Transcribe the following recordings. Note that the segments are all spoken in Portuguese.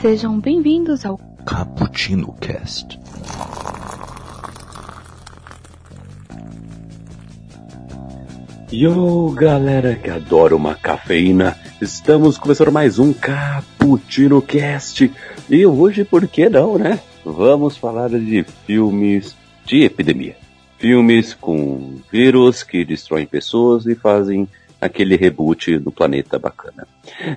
Sejam bem-vindos ao Cappuccino Cast. Yo, galera que adora uma cafeína, estamos começando mais um Cappuccino Cast. E hoje, por que não, né? Vamos falar de filmes de epidemia. Filmes com vírus que destroem pessoas e fazem aquele reboot do planeta bacana.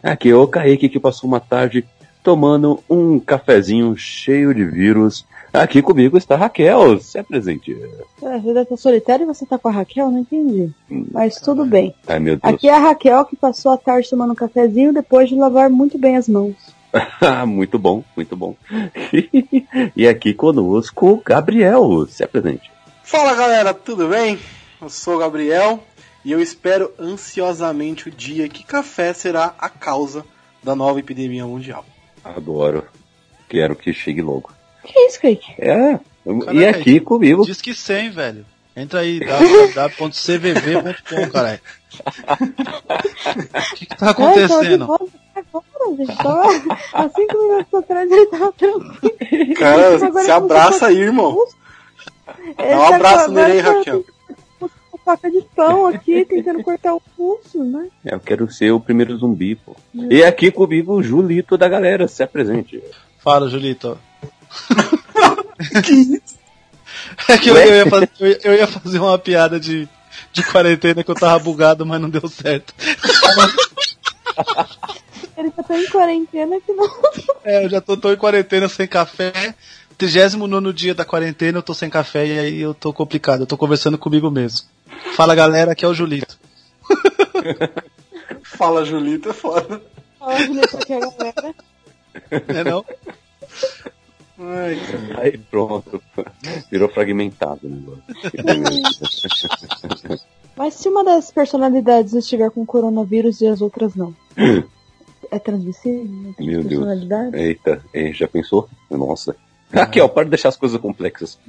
Aqui é o Kaique que passou uma tarde tomando um cafezinho cheio de vírus. Aqui comigo está a Raquel, se apresente. É, a vida tá solitária e você tá com a Raquel? Não entendi. Mas tudo bem. Ai meu Deus. Aqui é a Raquel que passou a tarde tomando um cafezinho depois de lavar muito bem as mãos. muito bom, muito bom. e aqui conosco o Gabriel, se apresente. Fala galera, tudo bem? Eu sou o Gabriel e eu espero ansiosamente o dia que café será a causa da nova epidemia mundial. Adoro. Quero que chegue logo. Que isso, Kaique? É, e Caraca, aqui comigo. Diz que 100, velho. Entra aí, www.cvv.com, caralho. O que, que tá acontecendo? Agora, gente, tava há cinco minutos atrás ele tava tranquilo. Cara, Agora se abraça aí, irmão. Um tá abraço aí, tá Raquel. Com faca de pão aqui, tentando cortar o pulso, né? Eu quero ser o primeiro zumbi, pô. E aqui comigo o Julito da galera, se apresente. Fala, Julito. É que eu, eu ia fazer, eu, ia- eu ia fazer uma piada de, de quarentena que eu tava bugado, mas não deu certo. Ele tá tão em quarentena que não. É, eu já tô, tô em quarentena sem café. 39 dia da quarentena, eu tô sem café e aí eu tô complicado. Eu tô conversando comigo mesmo. Fala galera, aqui é o Julito. Fala, Julito, é foda. Fala, Julieta, aqui é a galera. É não? Ai. Aí pronto. Virou fragmentado o negócio. Mas se uma das personalidades estiver com coronavírus e as outras não? É transmissível? Meu Deus. personalidade? Eita, já pensou? Nossa. Raquel, para de deixar as coisas complexas.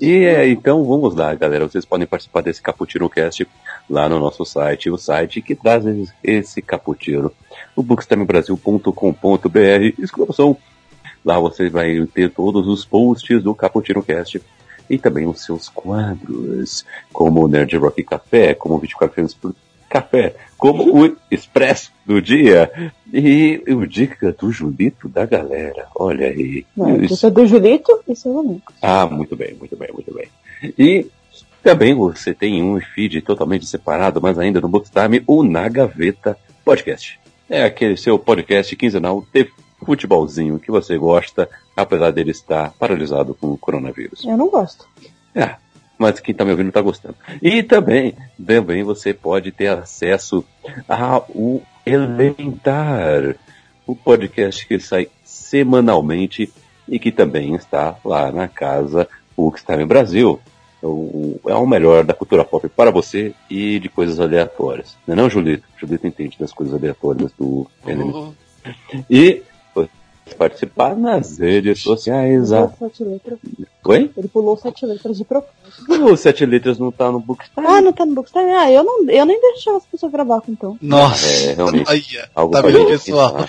E é, então vamos lá, galera. Vocês podem participar desse Caputino Cast lá no nosso site, o site que traz esse- caputino, o bookstimebrasil.com.br, exclamação. Lá você vai ter todos os posts do Caputino Cast e também os seus quadros, como o Nerd Rock Café, como o 24 frames por café, como o Expresso do Dia e o Dica do Julito da galera. Olha aí. Não, Isso- é do Julito e seu nunca. ah, muito bem, muito bem, muito bem. E também você tem um feed totalmente separado, mas ainda no Bookstime, o Na Gaveta Podcast. É aquele seu podcast quinzenal de futebolzinho que você gosta, apesar dele estar paralisado com o coronavírus. Eu não gosto. É, mas quem tá me ouvindo tá gostando. E também, também você pode ter acesso ao Elementar, o podcast que sai semanalmente e que também está lá na casa Bookstime Brasil. O- É o melhor da cultura pop para você e de coisas aleatórias. Não é não, Julito? Julito entende das coisas aleatórias do Elementar. E participar nas redes sociais. Pulou Ah, sete letras. Oi? Ele pulou sete letras de propósito. O Sete Letras não tá no Bookstime. Ah, não tá no Bookstime? Ah, eu não, eu nem deixava as pessoas gravar com então. Nossa. É, realmente. Aí, Algo tá gente pessoal? pensar.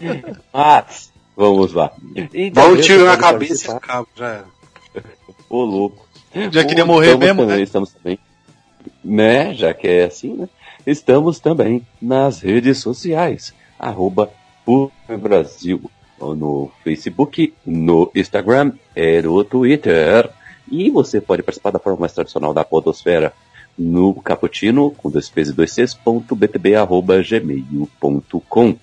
Mas, vamos lá. Dá um tiro na cabeça e acaba, já era. Ô, louco. Já queria morrer estamos mesmo, também, né? Estamos também, né, já que é assim, né? Estamos também nas redes sociais, arroba Brasil, no Facebook, no Instagram e no Twitter. E você pode participar da forma mais tradicional da podosfera no caputino, com dois P's e dois C's, ponto btb, arroba gmail.com.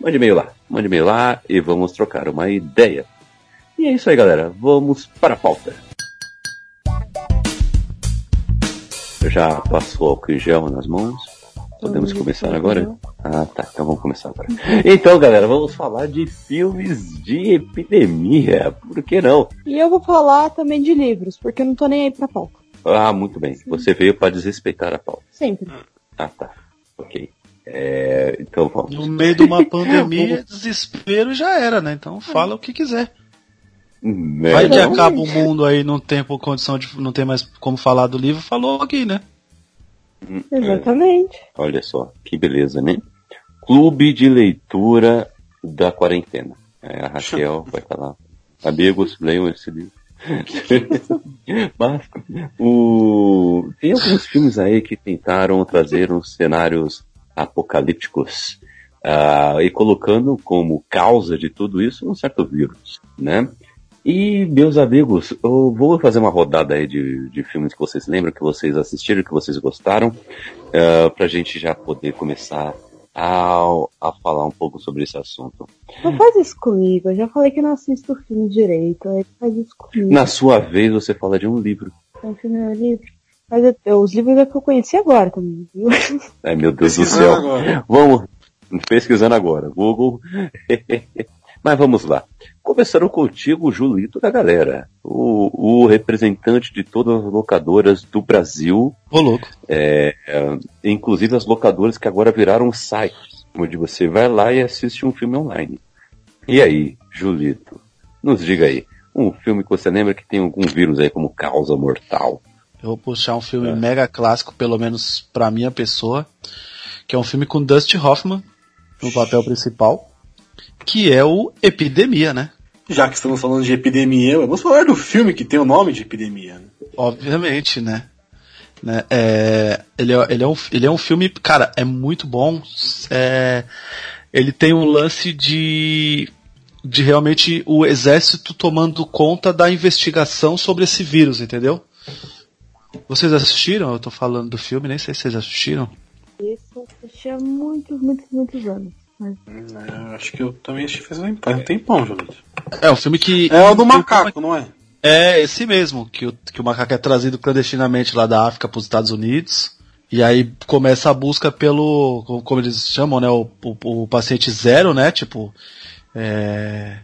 Mande e-mail lá, mande e-mail lá e vamos trocar uma ideia. E é isso aí, galera. Vamos para a pauta. Já passou em gel nas mãos? Podemos começar agora? Ah, tá. Então vamos começar agora. Então, galera, vamos falar de filmes de epidemia. Por que não? E eu vou falar também de livros, porque eu não tô nem aí pra pauta. Ah, muito bem. Você veio para desrespeitar a pauta. Sempre. Ah, tá. Ok. É, então vamos. No meio de uma pandemia, desespero já era, né? Então fala o que quiser. Né? Vai que acaba o mundo aí, não tem por condição de. não tem mais como falar do livro, falou aqui, né? Exatamente. Olha só, que beleza, né? Clube de leitura da quarentena. É, a Raquel vai falar. Amigos, leiam esse livro. Mas o... tem alguns filmes aí que tentaram trazer uns cenários apocalípticos ah, e colocando como causa de tudo isso um certo vírus, né? E, meus amigos, eu vou fazer uma rodada aí de, de filmes que vocês lembram, que vocês assistiram, que vocês gostaram, uh, pra gente já poder começar a, a falar um pouco sobre esse assunto. Não faz isso comigo. Eu já falei que não assisto filme direito. Aí faz isso comigo. Na sua vez, você fala de um livro. Então, filme é livro. Mas eu- eu- os livros é que eu conheci agora também, viu? Ai, meu Deus do céu. agora. Vamos, pesquisando agora, Google. Mas vamos lá. Começaram contigo, Julito da galera. O, o representante de todas as locadoras do Brasil, Ô louco. é, é, inclusive as locadoras que agora viraram sites, onde você vai lá e assiste um filme online. E aí, Julito, nos diga aí, um filme que você lembra que tem algum vírus aí como causa mortal. Eu vou puxar um filme É. mega clássico, pelo menos pra minha pessoa, que é um filme com Dusty Hoffman no papel principal, que é o Epidemia, né? Já que estamos falando de epidemia, vamos falar do filme que tem o nome de epidemia. né? Obviamente, né? Né, é, ele, é, ele, é um, ele é um filme, cara, é muito bom. É, ele tem um lance de, de realmente o exército tomando conta da investigação sobre esse vírus, entendeu? Vocês assistiram? Eu tô falando do filme, nem sei se vocês assistiram. Esse eu assisti há muitos, muitos, muitos anos. Acho que eu também assisti faz um um tempão, Julito. É um filme que. É o do macaco, não é? É, esse mesmo, que o, que o macaco é trazido clandestinamente lá da África para os Estados Unidos. E aí começa a busca pelo, como, como eles chamam, né, o, o, o paciente zero, né, tipo, é,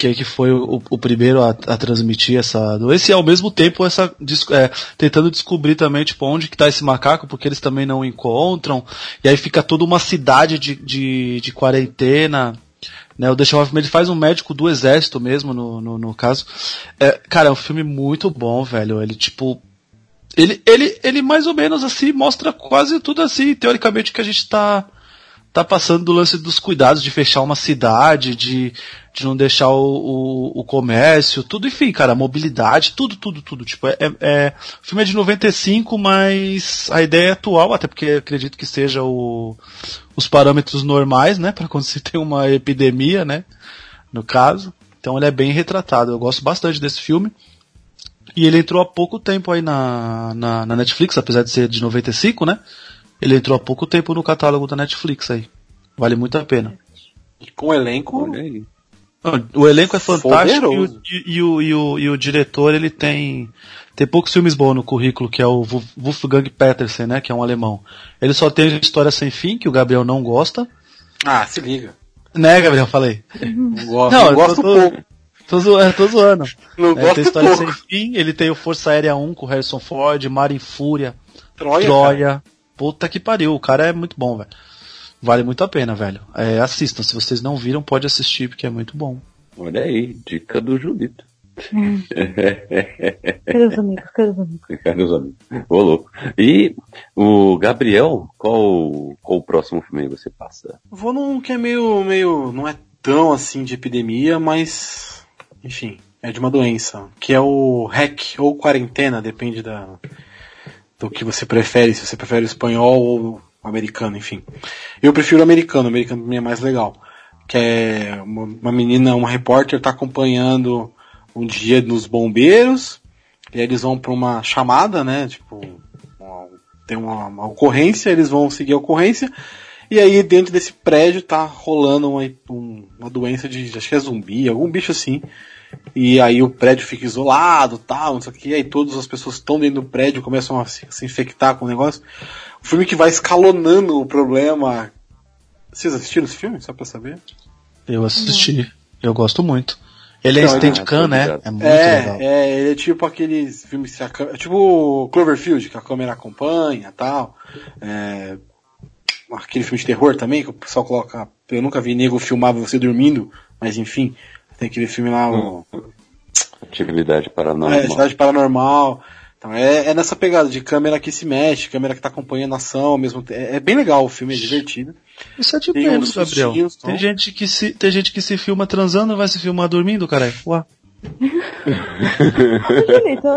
que, que foi o, o primeiro a, a transmitir essa doença e ao mesmo tempo essa, é, tentando descobrir também, tipo, onde que tá esse macaco, porque eles também não encontram. E aí fica toda uma cidade de, de, de quarentena, né, o Hoffman ele faz um médico do exército mesmo, no, no, no caso. É, cara, é um filme muito bom, velho. Ele, tipo. Ele, ele, ele mais ou menos assim mostra quase tudo assim, teoricamente, que a gente tá, tá passando do lance dos cuidados de fechar uma cidade, de, de não deixar o, o, o comércio, tudo, enfim, cara, mobilidade, tudo, tudo, tudo. Tipo, é, é, é- o filme é de 95, mas a ideia é atual, até porque acredito que seja o, os parâmetros normais, né, para quando se tem uma epidemia, né, no caso. Então ele é bem retratado. Eu gosto bastante desse filme. E ele entrou há pouco tempo aí na, na, na Netflix, apesar de ser de 95, né? Ele entrou há pouco tempo no catálogo da Netflix aí. Vale muito a pena. E com o elenco. Olha aí. Não, O elenco é fantástico e o, e, o, e, o, e o diretor ele tem tem poucos filmes bons no currículo, que é o Wolf- Wolfgang Petersen, né, que é um alemão. Ele só tem História Sem Fim, que o Gabriel não gosta. Ah, se liga. Né, Gabriel, falei. Não, gosto, Não, gosto tô- pouco. Tô zoando, tô zoando. Não É, tem gosto História pouco. Sem Fim, ele tem o Força Aérea 1 com o Harrison Ford, Mar em Fúria, Troia. Troia. cara. Puta que pariu, o cara é muito bom, velho. Vale muito a pena, velho. É, assistam, se vocês não viram, pode assistir, porque é muito bom. Olha aí, dica do Julito. Queridos amigos, queridos amigos. Caros amigos. Ô louco. E o Gabriel, qual, qual o próximo filme aí você passa? Vou num que é meio, meio. Não é tão assim de epidemia, mas. Enfim, é de uma doença. Que é o REC, ou quarentena, depende da. Do que você prefere, se você prefere o espanhol ou o americano, enfim. Eu prefiro o americano, o americano pra mim é mais legal. Que é uma, uma menina, uma repórter tá acompanhando um dia nos bombeiros, e aí eles vão pra uma chamada, né? Tipo, uma- tem uma, uma ocorrência, eles vão seguir a ocorrência, e aí dentro desse prédio tá rolando uma, um- uma doença de, acho que é zumbi, algum bicho assim. E aí o prédio fica isolado, tal, não sei o que, aí todas as pessoas que estão dentro do prédio começam a se, se infectar com o negócio. O filme que vai escalonando o problema. Vocês assistiram esse filme? Só pra saber? Eu assisti, eu gosto muito. Ele é Não, ele- Steadicam, né? É muito é, legal. é, ele é tipo aqueles filmes que a câmera, é tipo Cloverfield, que a câmera acompanha tal. É, aquele filme de terror também, que o pessoal coloca. Eu nunca vi nego filmar você dormindo, mas enfim, tem aquele filme lá, o Atividade paranormal. É, atividade paranormal. Então é, é nessa pegada de câmera que se mexe, câmera que tá acompanhando a ação ao mesmo tempo. É, é bem legal o filme, é divertido. Isso é de Tem menos, Gabriel. Tem não? gente, que se, tem gente que se filma transando vai se filmar dormindo, caralho. Julito,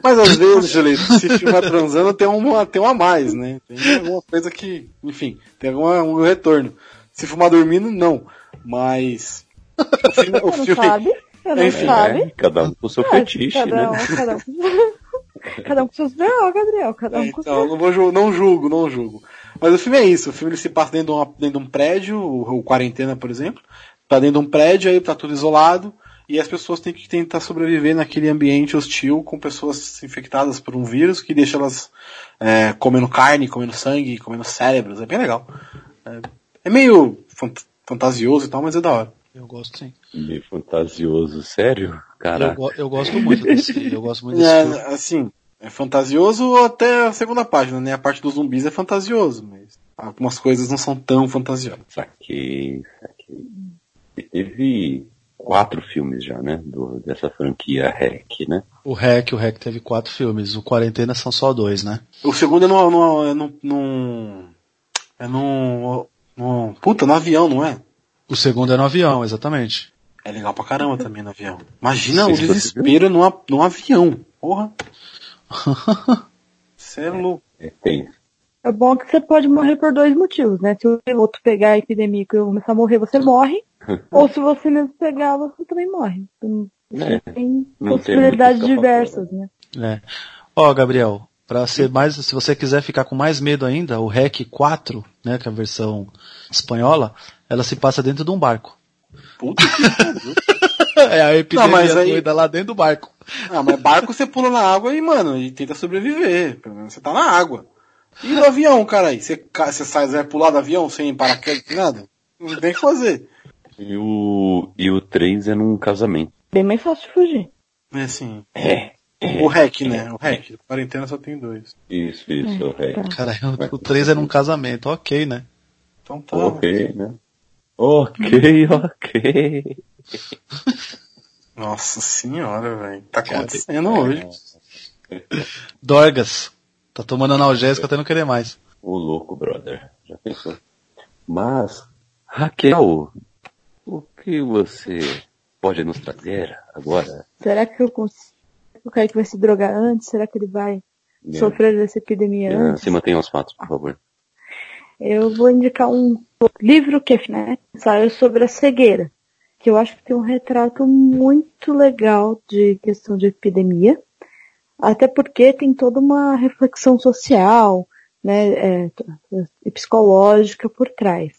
Mas às vezes, Julito, se filmar transando tem uma, tem uma a mais, né? Tem alguma coisa que, enfim, tem alguma, um retorno. Se filmar dormindo, não. Mas. O filme. O filme sabe? Eu não Enfim, sabe. É, cada um com o seu É, fetiche, cada né? um, cada um. Cada um com seus B.O., Gabriel. Cada um com então, eu seus. não, vou ju- não julgo, não julgo. Mas o filme é isso, o filme ele se passa dentro de, uma- dentro de um prédio, o, o Quarentena, por exemplo, tá dentro de um prédio, aí tá tudo isolado, e as pessoas têm que tentar sobreviver naquele ambiente hostil com pessoas infectadas por um vírus que deixa elas é, comendo carne, comendo sangue, comendo cérebros, é bem legal. É, é meio fant- fantasioso e tal, mas é da hora. Eu gosto sim. Meio fantasioso, sério? Eu, Caraca. go- eu gosto muito desse, eu gosto muito desse filme. É, assim, é fantasioso até a segunda página, né? A parte dos zumbis é fantasioso, mas algumas coisas não são tão fantasiosas. Saquei, saquei. Teve quatro filmes já, né? Do, dessa franquia REC, né? O REC, o REC teve quatro filmes, o Quarentena são só dois, né? O segundo é no. é no, no é no, no. Puta, no avião, não é? O segundo é no avião, exatamente. É legal pra caramba também no avião. Imagina o desespero num, a- num avião. Porra. Você é louco. É, tem. É bom que você pode morrer por dois motivos, né? Se o piloto pegar a epidemia e começar a morrer, você morre. ou se você mesmo pegar, você também morre. Então, É, tem não tem possibilidades muito diversas, né? É. Ó, Gabriel, pra ser mais, se você quiser ficar com mais medo ainda, o REC 4, né, que é a versão espanhola, ela se passa dentro de um barco. Puta que pariu. É a epidemia Não, mas aí- doida lá dentro do barco. Ah, mas barco você pula na água e, mano, e tenta sobreviver. Pelo menos você tá na água. E no avião, cara aí? Você, você sai, vai pular do avião sem paraquedas, sem nada? Não tem o que fazer. E o, e o 3 é num casamento. Bem mais fácil de fugir. É assim. É. O REC, né? O REC. Quarentena só tem dois. Isso, isso, É, o REC. tá. Cara, o 3 é num casamento, ok, né? Então tá. Ok, né? Ok, ok. Nossa senhora, velho. Tá acontecendo hoje. Dorgas. Tá tomando analgésico até não querer mais. O louco, brother. Já pensou? Mas, Raquel, o que você pode nos trazer agora? Será que eu consigo? O Kaique vai se drogar antes? Será que ele vai sofrer dessa epidemia É, antes? Se mantenha aos fatos, por favor. Eu vou indicar um livro que né, saiu sobre a cegueira, que eu acho que tem um retrato muito legal de questão de epidemia, até porque tem toda uma reflexão social, né, é, e psicológica por trás.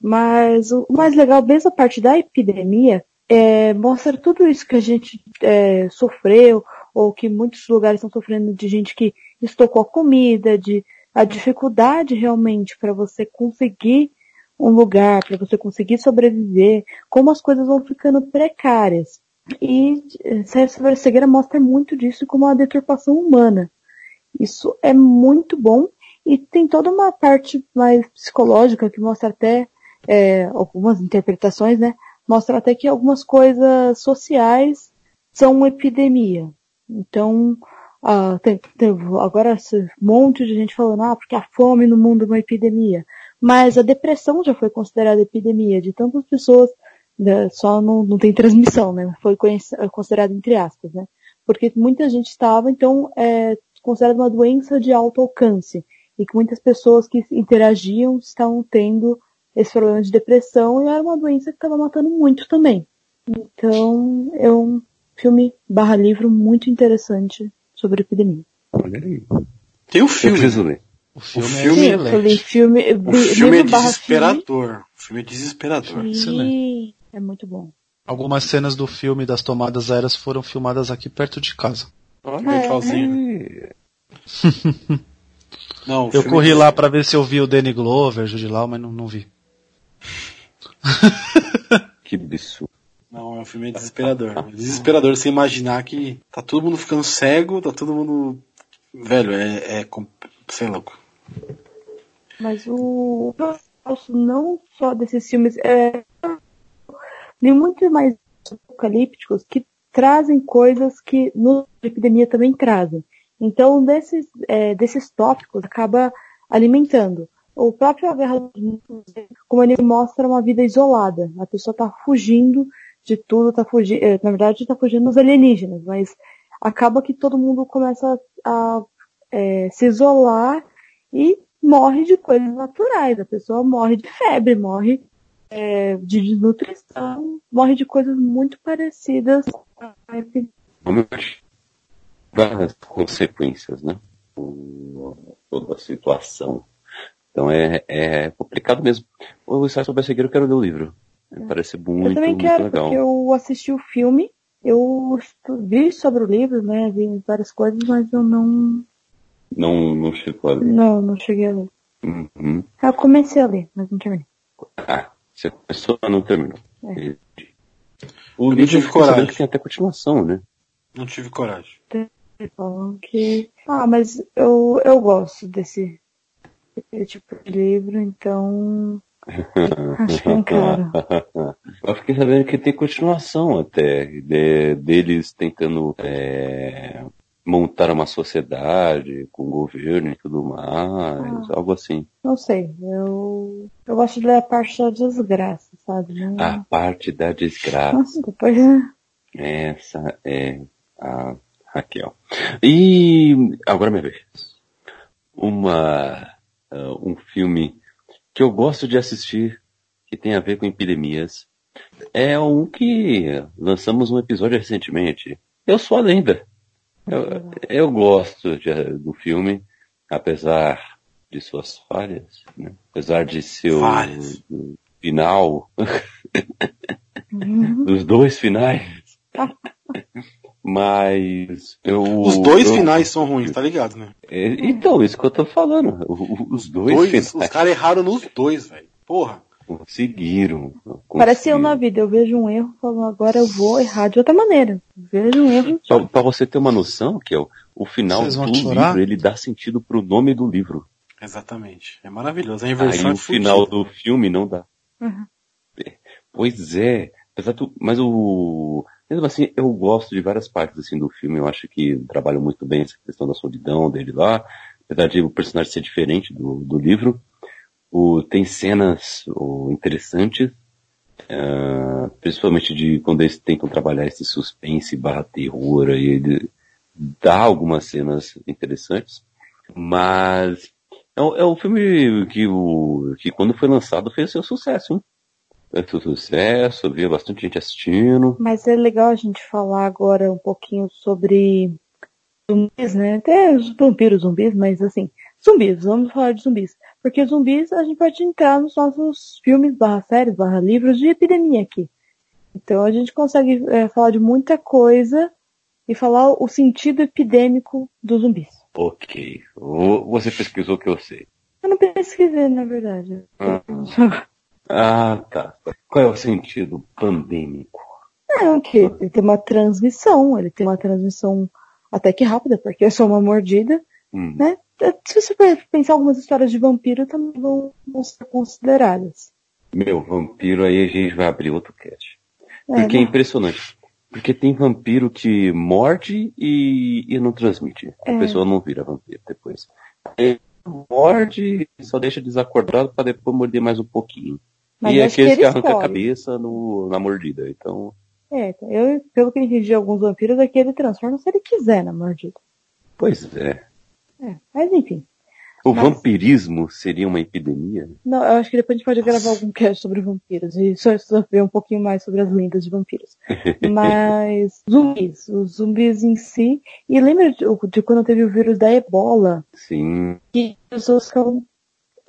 Mas o mais legal, mesmo a parte da epidemia, é, mostra tudo isso que a gente é, sofreu, ou que muitos lugares estão sofrendo de gente que estocou a comida, de a dificuldade realmente para você conseguir um lugar, para você conseguir sobreviver, como as coisas vão ficando precárias. E eh, Sérgio Cegueira mostra muito disso como uma deturpação humana. Isso é muito bom e tem toda uma parte mais psicológica que mostra até eh, algumas interpretações, né? Mostra até que algumas coisas sociais são uma epidemia. Então, ah, tem, tem agora esse monte de gente falando, ah, porque a fome no mundo é uma epidemia. Mas a depressão já foi considerada epidemia de tantas pessoas, né, só não, não tem transmissão, né? Foi considerado entre aspas, né? Porque muita gente estava, então, é considerada uma doença de alto alcance. E que muitas pessoas que interagiam estavam tendo esse problema de depressão e era uma doença que estava matando muito também. Então, é um filme barra livro muito interessante sobre epidemia. Olha aí. Tem o Eu filme. preciso ler. O filme, filme- Sim, é eu falei excelente. filme, O filme é barra filme. desesperador. O filme é desesperador. É muito bom. Algumas cenas do filme das tomadas aéreas foram filmadas aqui perto de casa. Olha, legalzinho. É. Não, o Eu corri é lá pra ver se eu vi o Danny Glover, Jude Law, mas não, não vi. Que absurdo. Não, é um filme desesperador. É desesperador você imaginar que tá todo mundo ficando cego, tá todo mundo. Velho, é. é sei lá. louco. Mas o gosto não só desses filmes, é, tem muito mais apocalípticos que trazem coisas que no epidemia também trazem. Então, desses, é, desses tópicos, acaba alimentando. O próprio A Guerra dos Mundos, como ele mostra uma vida isolada. A pessoa está fugindo de tudo, tá fugindo, é, na verdade está fugindo dos alienígenas, mas acaba que todo mundo começa a é, se isolar e morre de coisas naturais. A pessoa morre de febre, morre é, de desnutrição, morre de coisas muito parecidas a várias consequências, né? Toda a situação. Então é, é complicado mesmo. O ensaio sobre a cegueira eu quero ler o livro. É. Parece muito, eu também muito quero, legal. Porque eu assisti o filme, eu vi sobre o livro, né? Vi várias coisas, mas eu não. Não, não chegou a ler. Não, não cheguei a ler. Uhum. Eu comecei a ler, mas não terminei. Ah, você começou, mas não terminou. É. O Eu livro tive coragem. que tem até continuação, né? Não tive coragem. Falam que. Ah, mas eu, eu gosto desse, desse tipo de livro, então. Acho que não quero. Eu fiquei sabendo que tem continuação até, de- deles tentando é, montar uma sociedade com o governo e tudo mais, algo assim. Não sei. Eu, eu gosto de ler a parte da desgraça, sabe? Não- A parte da desgraça. Nossa, depois. Essa é a Raquel. E agora é minha vez. Uma, ah, um filme que eu gosto de assistir, que tem a ver com epidemias, é um que lançamos um episódio recentemente. Eu sou a lenda. Eu, eu gosto de- do filme, apesar de suas falhas, né? apesar de seu Falhas. final, Uhum. dos dois finais. Mas eu. Os dois eu- finais são ruins, tá ligado, né? É, Então, isso que eu tô falando. Os dois, Dois, finais os caras erraram nos dois, velho. Porra. Conseguiram. Parece eu conseguiram. na vida. Eu vejo um erro e falo, agora eu vou errar de outra maneira. Vejo um erro. Pra, pra você ter uma noção, que é o, o final do chorar? livro, ele dá sentido pro nome do livro. Exatamente. É maravilhoso. A Aí inversão é o final do filme não dá. Uhum. Pois é. Apesar do, mas o. Mesmo assim, eu gosto de várias partes assim do filme. Eu acho que trabalham muito bem essa questão da solidão dele lá. Apesar de o personagem ser diferente do, do livro. O, tem cenas o, interessantes. ah, principalmente de quando eles tentam trabalhar esse suspense barra terror aí. Ele dá algumas cenas interessantes. Mas é, é um filme que, o, que quando foi lançado fez seu sucesso, hein? Seu sucesso, havia bastante gente assistindo. Mas é legal a gente falar agora um pouquinho sobre zumbis, né? Até os vampiros zumbis, mas assim, zumbis, vamos falar de zumbis. Porque zumbis a gente pode entrar nos nossos filmes, barra séries, barra livros de epidemia aqui. Então a gente consegue é, falar de muita coisa e falar o sentido epidêmico dos zumbis. Ok. Você pesquisou o que eu sei. Eu não pesquisei, na verdade. Ah. Ah, tá. Qual é o sentido pandêmico? É, que ele tem uma transmissão, ele tem uma transmissão até que rápida, porque é só uma mordida. Hum, né? Se você for pensar algumas histórias de vampiro também vão, vão ser consideradas. Meu, vampiro aí a gente vai abrir outro cast. É, Porque é né? impressionante. Porque tem vampiro que morde e, e não transmite. A É. pessoa não vira vampiro depois. Ele morde e só deixa desacordado para depois morder mais um pouquinho. Mas e que aqueles que, ele arrancam a cabeça no, na mordida. Então, É, eu, pelo que entendi de alguns vampiros, é que ele transforma se ele quiser na mordida. pois é. É, mas enfim. O Mas- vampirismo seria uma epidemia? Não, eu acho que depois a gente pode gravar algum cast sobre vampiros e só saber um pouquinho mais sobre as lendas de vampiros. Mas zumbis, os zumbis em si. E lembra de, de quando teve o vírus da ebola? Sim. que as pessoas ficavam,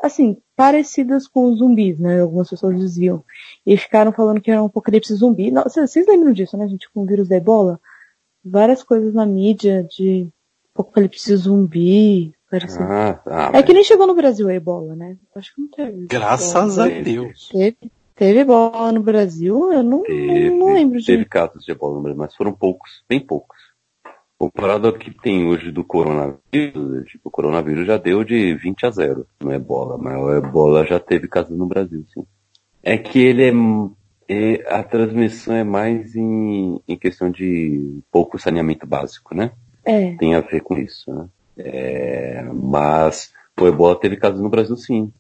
assim, parecidas com os zumbis, né? Algumas pessoas diziam. E ficaram falando que era um apocalipse zumbi. Não, vocês, vocês lembram disso, né, gente? Com o vírus da ebola? Várias coisas na mídia de apocalipse zumbi. Parecido. Ah, tá. é que nem chegou no Brasil a ebola, né? Acho que não teve. Graças a Deus. Teve, teve ebola no Brasil? Eu não, Teve, não, lembro de. teve casos de ebola, no Brasil, mas foram poucos, bem poucos. Comparado ao que tem hoje do coronavírus, tipo, o coronavírus já deu de 20 a 0 no ebola, mas o ebola já teve casos no Brasil, sim. É que ele é, E a transmissão é mais em, em questão de pouco saneamento básico, né? É. Tem a ver com isso, né? É, mas o ebola teve casos no Brasil sim.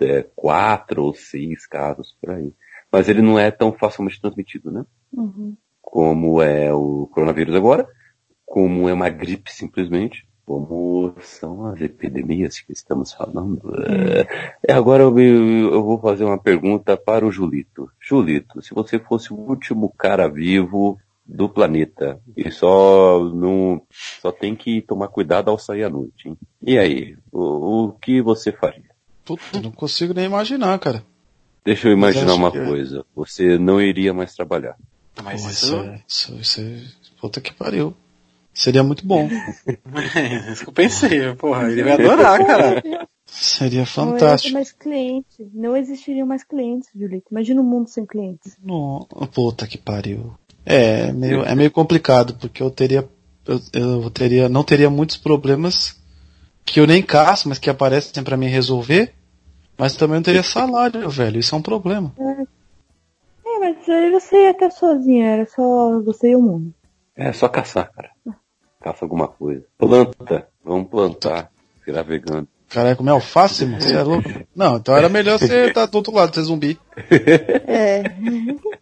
É, quatro ou seis casos por aí. Mas ele não é tão facilmente transmitido, né? Uhum. Como é o coronavírus agora, como é uma gripe simplesmente, como são as epidemias que estamos falando. É, agora eu, eu vou fazer uma pergunta para o Julito. Julito, se você fosse o último cara vivo do planeta e só não só tem que tomar cuidado ao sair à noite, hein? E aí, o, o que você faria? Puta, não consigo nem imaginar, cara. Deixa eu imaginar uma que- coisa. Você não iria mais trabalhar. Mas Pô, isso, isso, é, isso, isso é. Puta que pariu. Seria muito bom. é isso que eu pensei. Porra, ele vai adorar, cara. Seria Não fantástico. mais clientes. Não existiriam mais clientes, Julito. Imagina um mundo sem clientes. No, puta que pariu. É, é meio, é meio complicado, porque eu teria. Eu, eu teria, não teria muitos problemas que eu nem caço, mas que aparecem pra mim resolver. Mas também não teria salário, velho. Isso é um problema. É, mas aí você ia até sozinho, era só você e o mundo. É só caçar, cara. Caça alguma coisa. Planta. Vamos plantar. Virar vegano. Caralho, comer alface, mano? Você é louco? Não, então era melhor você estar do outro lado, ser zumbi. É.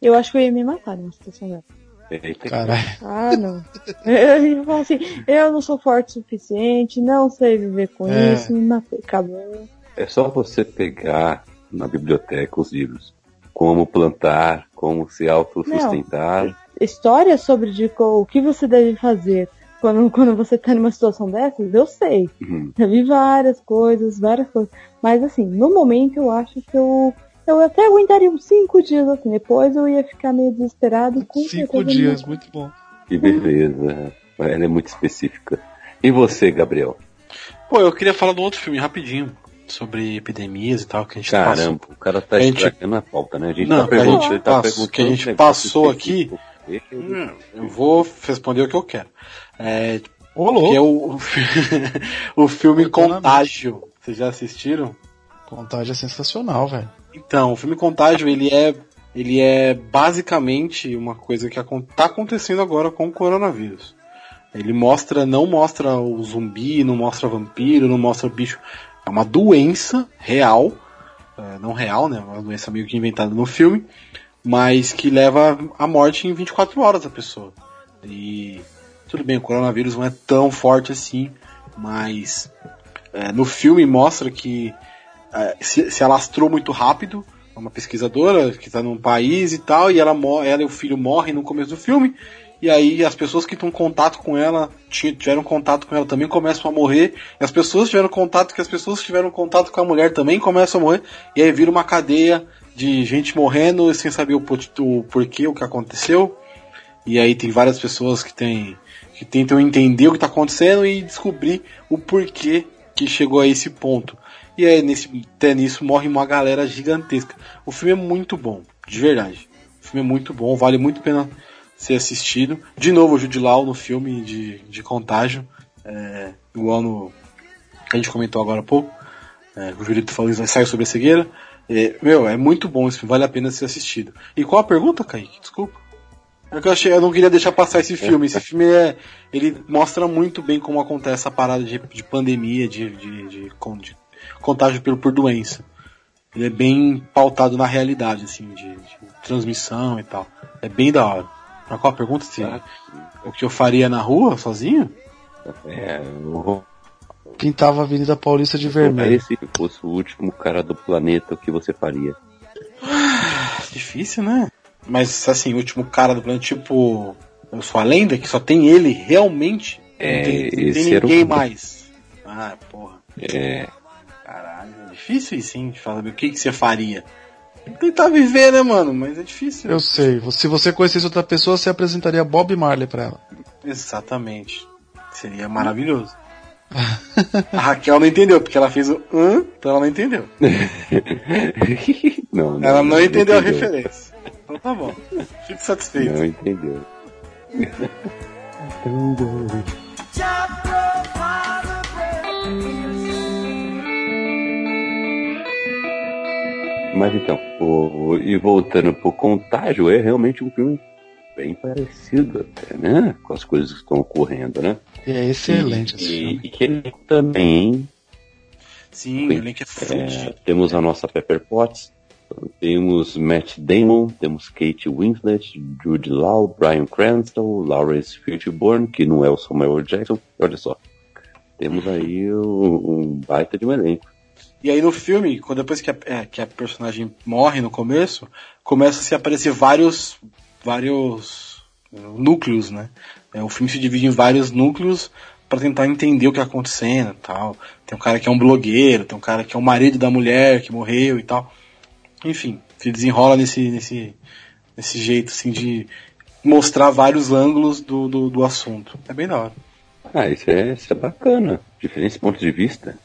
Eu acho que eu ia me matar numa situação dessa. Eita, Caralho. Ah, não. Eu falar assim, eu não sou forte o suficiente, não sei viver com É. isso, me matei, acabou. É só você pegar na biblioteca os livros. Como plantar, como se autossustentar. História sobre de o que você deve fazer quando, quando você tá numa situação dessas, eu sei. Uhum. Já vi várias coisas, várias coisas. Mas assim, no momento eu acho que eu, eu até aguentaria uns cinco dias assim. Depois eu ia ficar meio desesperado com Cinco dias, muito bom. Que beleza. Ela é muito específica. E você, Gabriel? Pô, eu queria falar de um outro filme rapidinho. Sobre epidemias e tal, que a gente passou. Caramba, o cara tá A gente- estragando a pauta, né? A gente Não, tá perguntando, gente tá passou- perguntando que a gente um passou. Deixa eu- Hum, Eu vou responder o que eu quero. É, Ô, louco. que é o, o, fi- o filme Contágio. Vocês já assistiram? Contagem é sensacional, velho. Então, o filme Contágio, ele é, ele é basicamente uma coisa que acon- tá acontecendo agora com o coronavírus. Ele mostra, não mostra o zumbi, não mostra vampiro, não mostra bicho. É uma doença real, é, não real, né? Uma doença meio que inventada no filme, mas que leva à morte em 24 horas da pessoa. E tudo bem, o coronavírus não é tão forte assim, mas é, no filme mostra que se, se alastrou muito rápido. É Uma pesquisadora que está num país e tal, e ela, ela e o filho morrem no começo do filme. E aí as pessoas que estão em contato com ela, ti- tiveram contato com ela também começam a morrer. E as pessoas tiveram contato que as pessoas tiveram contato com a mulher também começam a morrer. E aí vira uma cadeia de gente morrendo sem saber o, o porquê, o que aconteceu. E aí tem várias pessoas que tem que tentam entender o que está acontecendo e descobrir o porquê que chegou a esse ponto. E aí nesse até nisso morre uma galera gigantesca. O filme é muito bom, de verdade. O filme é muito bom, vale muito a pena ser assistido. De novo, o Jude Law no filme de, de Contágio, é, igual no a gente comentou agora há pouco. É, o Jurito falou saiu sobre a cegueira. É, meu, é muito bom esse filme, vale a pena ser assistido. E qual a pergunta, Kaique? Desculpa. É que eu achei, eu não queria deixar passar esse filme. Esse filme é, ele mostra muito bem como acontece essa parada de, de pandemia, de, de, de, de contágio por, por doença. Ele é bem pautado na realidade, assim, de, de transmissão e tal. É bem da hora. Pra qual a pergunta? Se, Tá. o que eu faria na rua, sozinho? É, o- Pintava a Avenida Paulista de vermelho. Se fosse o último cara do planeta, o que você faria? Difícil, né? Mas, assim, o último cara do planeta, tipo... Eu sou a lenda, que só tem ele, realmente. É, não tem, não tem ninguém mais. Ah, porra. É difícil hein? De falar o que, que você faria. Tentar viver, né, mano? Mas é difícil. Eu sei. Se você conhecesse outra pessoa, você apresentaria Bob Marley pra ela. Exatamente. Seria maravilhoso. a Raquel não entendeu, porque ela fez o hã, então ela não entendeu. não, não, Ela não entendeu a referência. Então tá bom. Fico satisfeito. Não entendeu. Mas então, o, e voltando pro contágio, é realmente um filme bem parecido até, né? Com as coisas que estão ocorrendo, né? É excelente esse E, filme. e que ele também, hein? Sim, o elenco é É, fudido. temos a nossa Pepper Potts, temos Matt Damon, temos Kate Winslet, Jude Law, Brian Cranston, Lawrence Fishburne, que não é o Samuel Jackson. Olha só, temos aí um, um baita de um elenco. E aí no filme, quando depois que a, é, que a personagem morre no começo, começa a se aparecer vários vários eh, núcleos, né? É, o filme se divide em vários núcleos para tentar entender o que está acontecendo, tal. Tem um cara que é um blogueiro, tem um cara que é o marido da mulher que morreu e tal. Enfim, se desenrola nesse nesse nesse jeito assim de mostrar vários ângulos do, do, do assunto. É bem da hora. Ah, isso é, isso é bacana. Diferentes pontos de vista.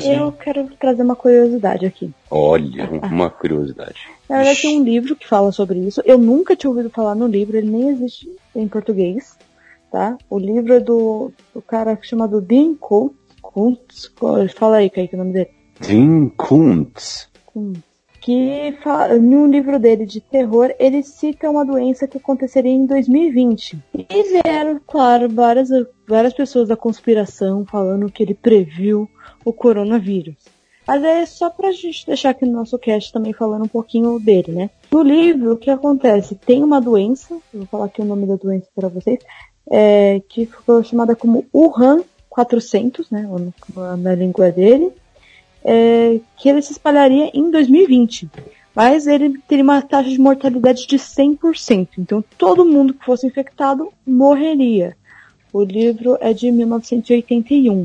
Eu quero trazer uma curiosidade aqui. Olha, uma curiosidade. Na verdade, tem um livro que fala sobre isso. Eu nunca tinha ouvido falar no livro, ele nem existe em português, tá? O livro é do, do cara chamado Dean Kuntz. Fala aí, Kaique, o nome dele. Jim Kuntz. Que fala, em um livro dele de terror, ele cita uma doença que aconteceria em 2020. E vieram, claro, várias, várias pessoas da conspiração falando que ele previu o coronavírus. Mas é só pra gente deixar aqui no nosso cast também falando um pouquinho dele, né? No livro, o que acontece? Tem uma doença, vou falar aqui o nome da doença para vocês, é, que ficou chamada como Wuhan 400, né? Na, na língua dele, é, que ele se espalharia em 2020. Mas ele teria uma taxa de mortalidade de 100%. Então todo mundo que fosse infectado morreria. O livro é de 1981.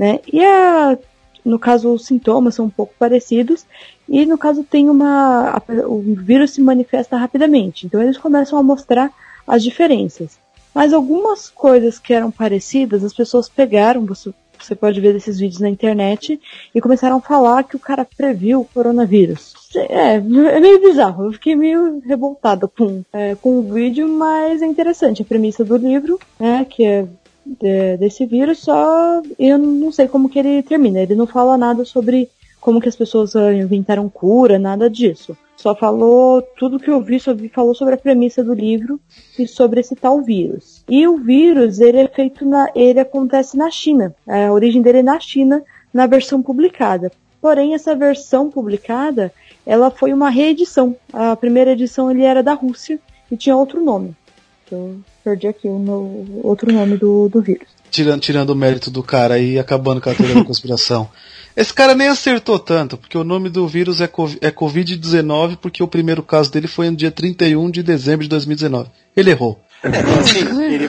Né? E a, no caso os sintomas são um pouco parecidos e no caso tem uma a- o vírus se manifesta rapidamente. Então eles começam a mostrar as diferenças. Mas algumas coisas que eram parecidas, as pessoas pegaram, você, você pode ver esses vídeos na internet, e começaram a falar que o cara previu o coronavírus. É, é meio bizarro, eu fiquei meio revoltada com, é, com o vídeo, mas é interessante a premissa do livro, né, que é de- desse vírus, só eu não sei como que ele termina. Ele não fala nada sobre como que as pessoas ah, inventaram cura, nada disso. Só falou tudo que eu vi, só falou sobre a premissa do livro e sobre esse tal vírus. E o vírus, ele é feito na, ele acontece na China. A origem dele é na China, na versão publicada. Porém, essa versão publicada, ela foi uma reedição. A primeira edição ele era da Rússia e tinha outro nome. Eu perdi aqui o no- outro nome do, do vírus. Tirando, tirando o mérito do cara e acabando com a teoria da conspiração. Esse cara nem acertou tanto, porque o nome do vírus é, é Covid-19, porque o primeiro caso dele foi no dia 31 de dezembro de 2019. Ele errou. É, assim, ele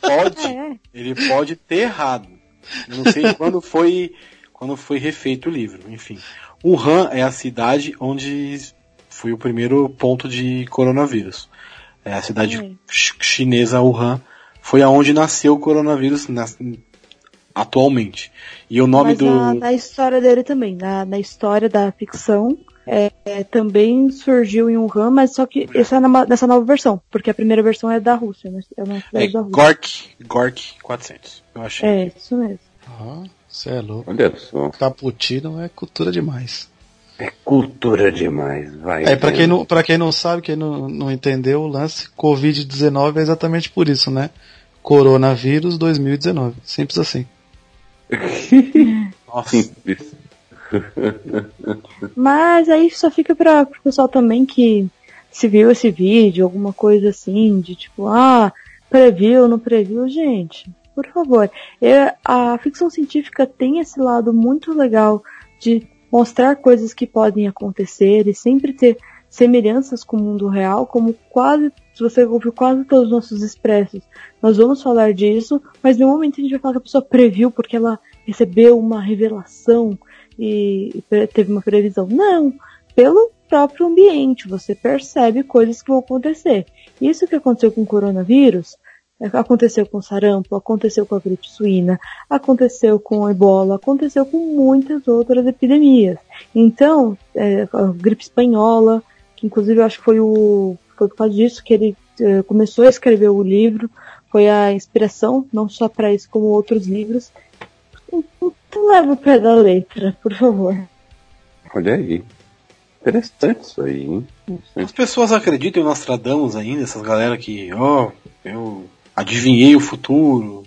pode, É, ele pode ter errado. Eu não sei quando foi, quando foi refeito o livro, enfim. Wuhan é a cidade onde foi o primeiro ponto de coronavírus. É a cidade Hum. ch- chinesa Wuhan foi aonde nasceu o coronavírus nas- atualmente. E o nome Mas do na, na história dele também, na, na história da ficção, é, é, também surgiu em Wuhan, mas só que isso é na- nessa nova versão, porque a primeira versão é da Rússia, né? É uma é da Rússia. Gork, Gork 400. Eu achei. É, isso mesmo. Ah, você é louco. Olha só. Caputino é cultura demais. É cultura demais, vai. É, pra vendo. quem não, pra quem não sabe, quem não, não entendeu o lance, Covid-19 é exatamente por isso, né? Coronavírus 2019. Simples assim. Nossa. Simples. Mas aí só fica para o pessoal também que se viu esse vídeo, alguma coisa assim, de tipo, ah, previu, não previu, gente, por favor. É, a ficção científica tem esse lado muito legal de mostrar coisas que podem acontecer e sempre ter semelhanças com o mundo real, como quase, se você ouviu quase todos os nossos expressos, nós vamos falar disso, mas no momento a gente vai falar que a pessoa previu porque ela recebeu uma revelação e teve uma previsão. Não, pelo próprio ambiente, você percebe coisas que vão acontecer. Isso que aconteceu com o coronavírus, aconteceu com sarampo, aconteceu com a gripe suína, aconteceu com a ebola, aconteceu com muitas outras epidemias. Então, é, a gripe espanhola, que inclusive eu acho que foi o foi por causa disso que ele é, começou a escrever o livro, foi a inspiração, não só para isso, como outros livros. Então leva o pé da letra, por favor. Olha aí. Interessante isso aí, hein? As pessoas acreditam em Nostradamus ainda, essas galera que, ó, eu adivinhei o futuro.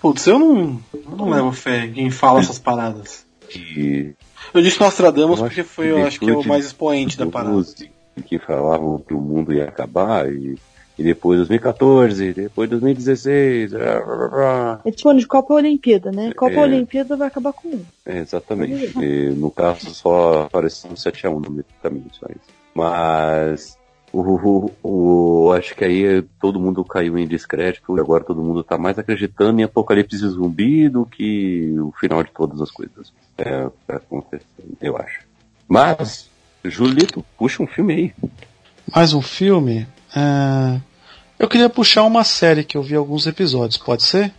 Putz, eu não, eu não levo fé em quem fala essas paradas. Que Eu disse Nostradamus Eu porque foi, eu acho que é o mais expoente da parada. Que falavam que o mundo ia acabar e, e depois 2014, depois 2016. blá, blá, blá, blá. É tipo de Copa Olimpíada, né? Copa É. Olimpíada vai acabar com um. É, exatamente. E, no caso só apareceu um 7x1 no meio do caminho, só isso. Mas o, o, o- acho que aí todo mundo caiu em descrédito e agora todo mundo tá mais acreditando em apocalipse zumbi do que o final de todas as coisas. É, tá acontecendo, eu acho. Mas, Julito, puxa um filme aí. Mais um filme? É, Eu queria puxar uma série que eu vi alguns episódios, pode ser?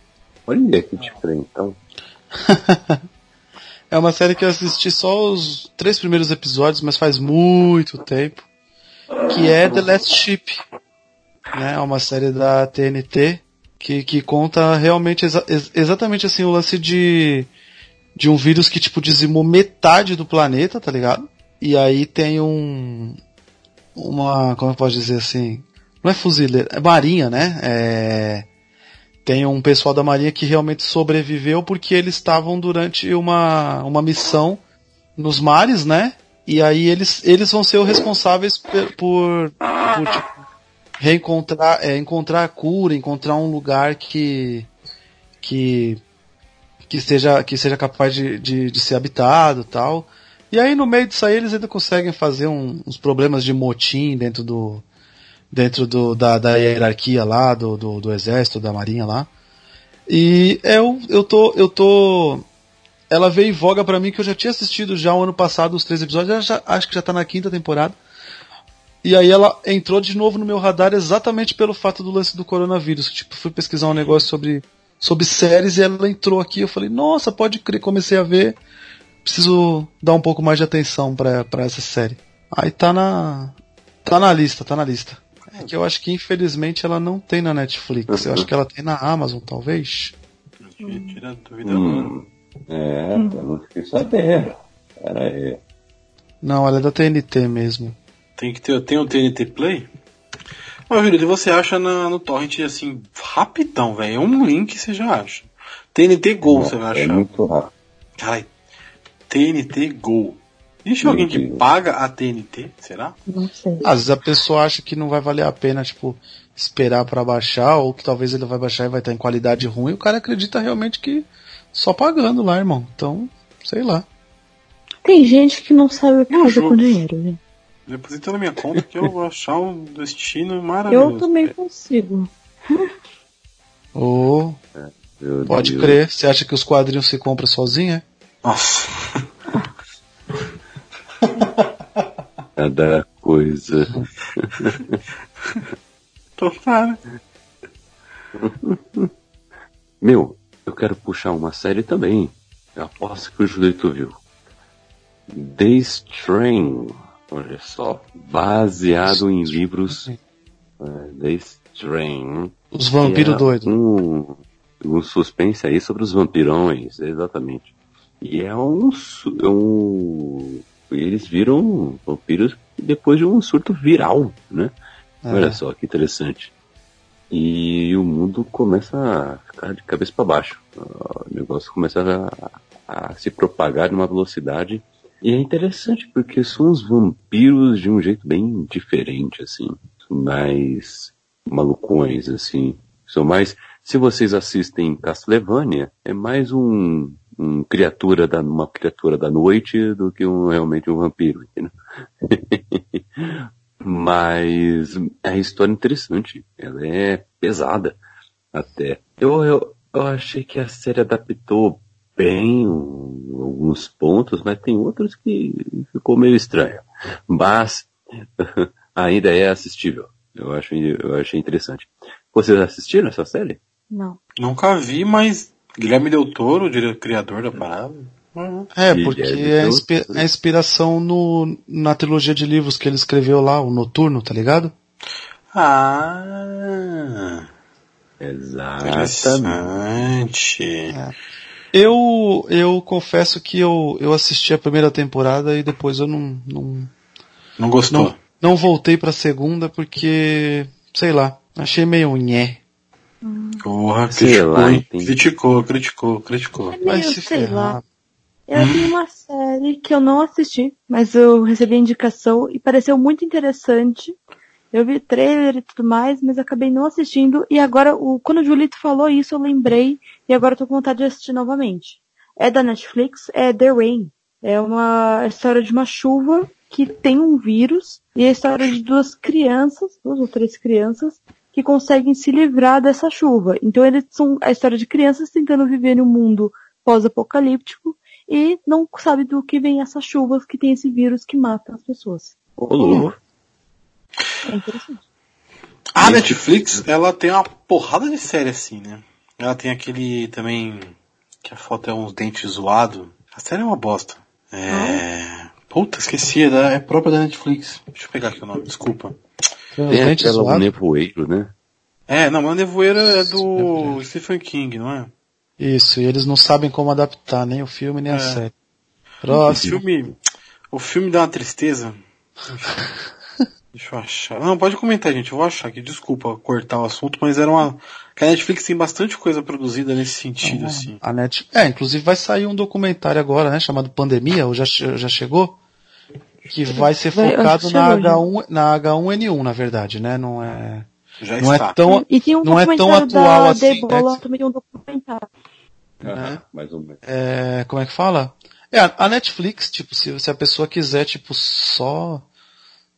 Olha que diferente, então. É uma série que eu assisti só os três primeiros episódios, mas faz muito tempo. Que é The Last Ship. Né? É uma série da TNT que, que conta realmente exa- ex- exatamente assim o lance de, de um vírus que tipo dizimou metade do planeta, tá ligado? E aí tem um. Uma. Como eu posso dizer assim? Não é fuzileira, é marinha, né? É, tem um pessoal da marinha que realmente sobreviveu porque eles estavam durante uma, uma missão nos mares, né? E aí eles, eles vão ser os responsáveis por, por, por, tipo, reencontrar, é, encontrar a cura, encontrar um lugar que que que seja que seja capaz de, de, de ser habitado, tal. E aí no meio disso aí eles ainda conseguem fazer um- uns problemas de motim dentro do dentro do, da, da hierarquia lá, do, do, do exército, da marinha lá. E eu, eu tô, eu tô, ela veio em voga pra mim que eu já tinha assistido já o ano passado os três episódios, já, acho que já tá na quinta temporada. E aí ela entrou de novo no meu radar exatamente pelo fato do lance do coronavírus. Tipo, fui pesquisar um negócio sobre, sobre séries e ela entrou aqui. Eu falei, nossa, pode crer, comecei a ver. Preciso dar um pouco mais de atenção pra, pra essa série. Aí tá na. Tá na lista, tá na lista. É que eu acho que infelizmente ela não tem na Netflix. Eu acho que ela tem na Amazon, talvez. Tira a dúvida. Hum, é, eu não fiquei sabendo. Pera aí. Não, ela é da TNT mesmo. Tem que ter, tem o TNT Play? Mas, Júlio, você acha na- no torrent assim, rapidão, velho. É um link você já acha. TNT Go você vai É achar. muito rápido. Caralho. TNT Go. Existe alguém que paga a TNT? Será? Não sei. Às vezes a pessoa acha que não vai valer a pena, tipo, esperar pra baixar, ou que talvez ele vai baixar e vai estar em qualidade ruim, o cara acredita realmente que só pagando lá, irmão. Então, sei lá. Tem gente que não sabe o que Não, fazer jogo. com dinheiro, né? Deposita na minha conta que eu vou achar um destino maravilhoso. Eu também consigo. Meu pode Deus. crer, você acha que os quadrinhos se compram sozinho, é? Nossa. Cada coisa. Tomara. Meu, eu quero puxar uma série também. Eu aposto que o Julito viu. The Strain. Olha só. Baseado em livros. É, The Strain. Os vampiros é doidos. Um, um suspense aí sobre os vampirões, exatamente. E é um, é um. Eles viram vampiros depois de um surto viral, né? É. Olha só que interessante. E o mundo começa a ficar de cabeça para baixo. O negócio começa a, a se propagar numa velocidade. E é interessante porque são os vampiros de um jeito bem diferente, assim. Mais malucões, assim. São mais. Se vocês assistem Castlevania, é mais um, um criatura da, uma criatura da noite do que um, realmente um vampiro? Mas a história é interessante. Ela é pesada até. Eu, eu, eu achei que a série adaptou bem um- alguns pontos, mas tem outros que ficou meio estranho. Mas ainda é assistível. Eu, acho, eu achei interessante. Vocês assistiram essa série? Não. Nunca vi, mas Guilherme Del Toro, o criador da parada. Uhum. É, porque é inspi- é a inspiração no, na trilogia de livros que ele escreveu lá, o Noturno, tá ligado? Ah, Exatamente. interessante. Eu, eu confesso que eu, eu assisti a primeira temporada e depois eu não, não, Não gostou? Não, não voltei pra segunda porque, sei lá, achei meio nhé. Porra, Sei criticou, lá, criticou, criticou, criticou. É meio, se sei ferrar. lá. Eu vi uma série que eu não assisti, mas eu recebi a indicação e pareceu muito interessante. Eu vi trailer e tudo mais, mas acabei não assistindo. E agora, o, quando o Julito falou isso, eu lembrei. E agora eu tô com vontade de assistir novamente. É da Netflix, é The Rain. É uma história de uma chuva que tem um vírus. E é a história de duas crianças, duas ou três crianças, que conseguem se livrar dessa chuva. Então eles são a história de crianças tentando viver em um mundo pós-apocalíptico e não sabe do que vem essas chuvas que tem esse vírus que mata as pessoas. Ô, louco. É interessante. A Netflix, ela tem uma porrada de série assim, né? Ela tem aquele também, que a foto é uns dentes zoados. A série é uma bosta. É... Puta, esqueci, é, da- é própria da Netflix. Deixa eu pegar aqui o nome, desculpa. Tem os Tem aquela zoados. nevoeiro, né? É, não, mas o Nevoeiro é do Stephen King, não é? Isso, e eles não sabem como adaptar nem o filme nem a É. série. O Próximo. filme, o filme dá uma tristeza. Deixa eu achar. Não, pode comentar, gente. Eu vou achar aqui. Desculpa cortar o assunto, mas era uma. Que a Netflix tem bastante coisa produzida nesse sentido, assim. A net... É, inclusive vai sair um documentário agora, né, chamado Pandemia, ou já, já chegou? Que vai ser focado na, chegou já. H1, na H1N1, na verdade, né? Não é, Já não está. é tão, E tem um não é tão atual da assim, né? Debola, também tem um documentário. Ah, mais ou menos. é, como é que fala? É, a a Netflix, tipo, se, se a pessoa quiser, tipo, só,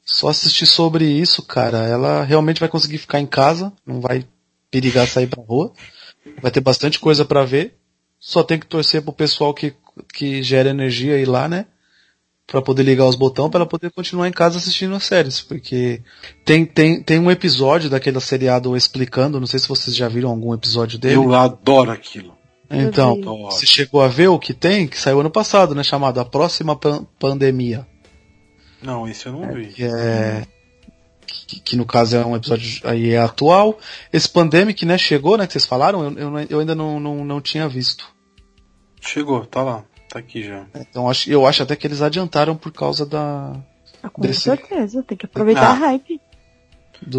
só assistir sobre isso, cara, ela realmente vai conseguir ficar em casa, não vai perigar sair pra rua, vai ter bastante coisa pra ver, só tem que torcer pro pessoal que, que gera energia ir lá, né? Pra poder ligar os botões, pra ela poder continuar em casa assistindo as séries, porque tem, tem, tem um episódio daquele seriado explicando, não sei se vocês já viram algum episódio dele. Eu adoro aquilo. Então, você chegou a ver o que tem, que saiu ano passado, né? Chamado A Próxima Pan- Pandemia. Não, esse eu não vi. Que é. Que, que no caso é um episódio aí é atual. Esse Pandemic, né, chegou, né? Que vocês falaram, eu, eu, eu ainda não, não, não tinha visto. Chegou, tá lá. Tá aqui já. Então acho, eu acho até que eles adiantaram por causa da. Ah, com Desse- certeza, tem que aproveitar Ah. a hype. Do,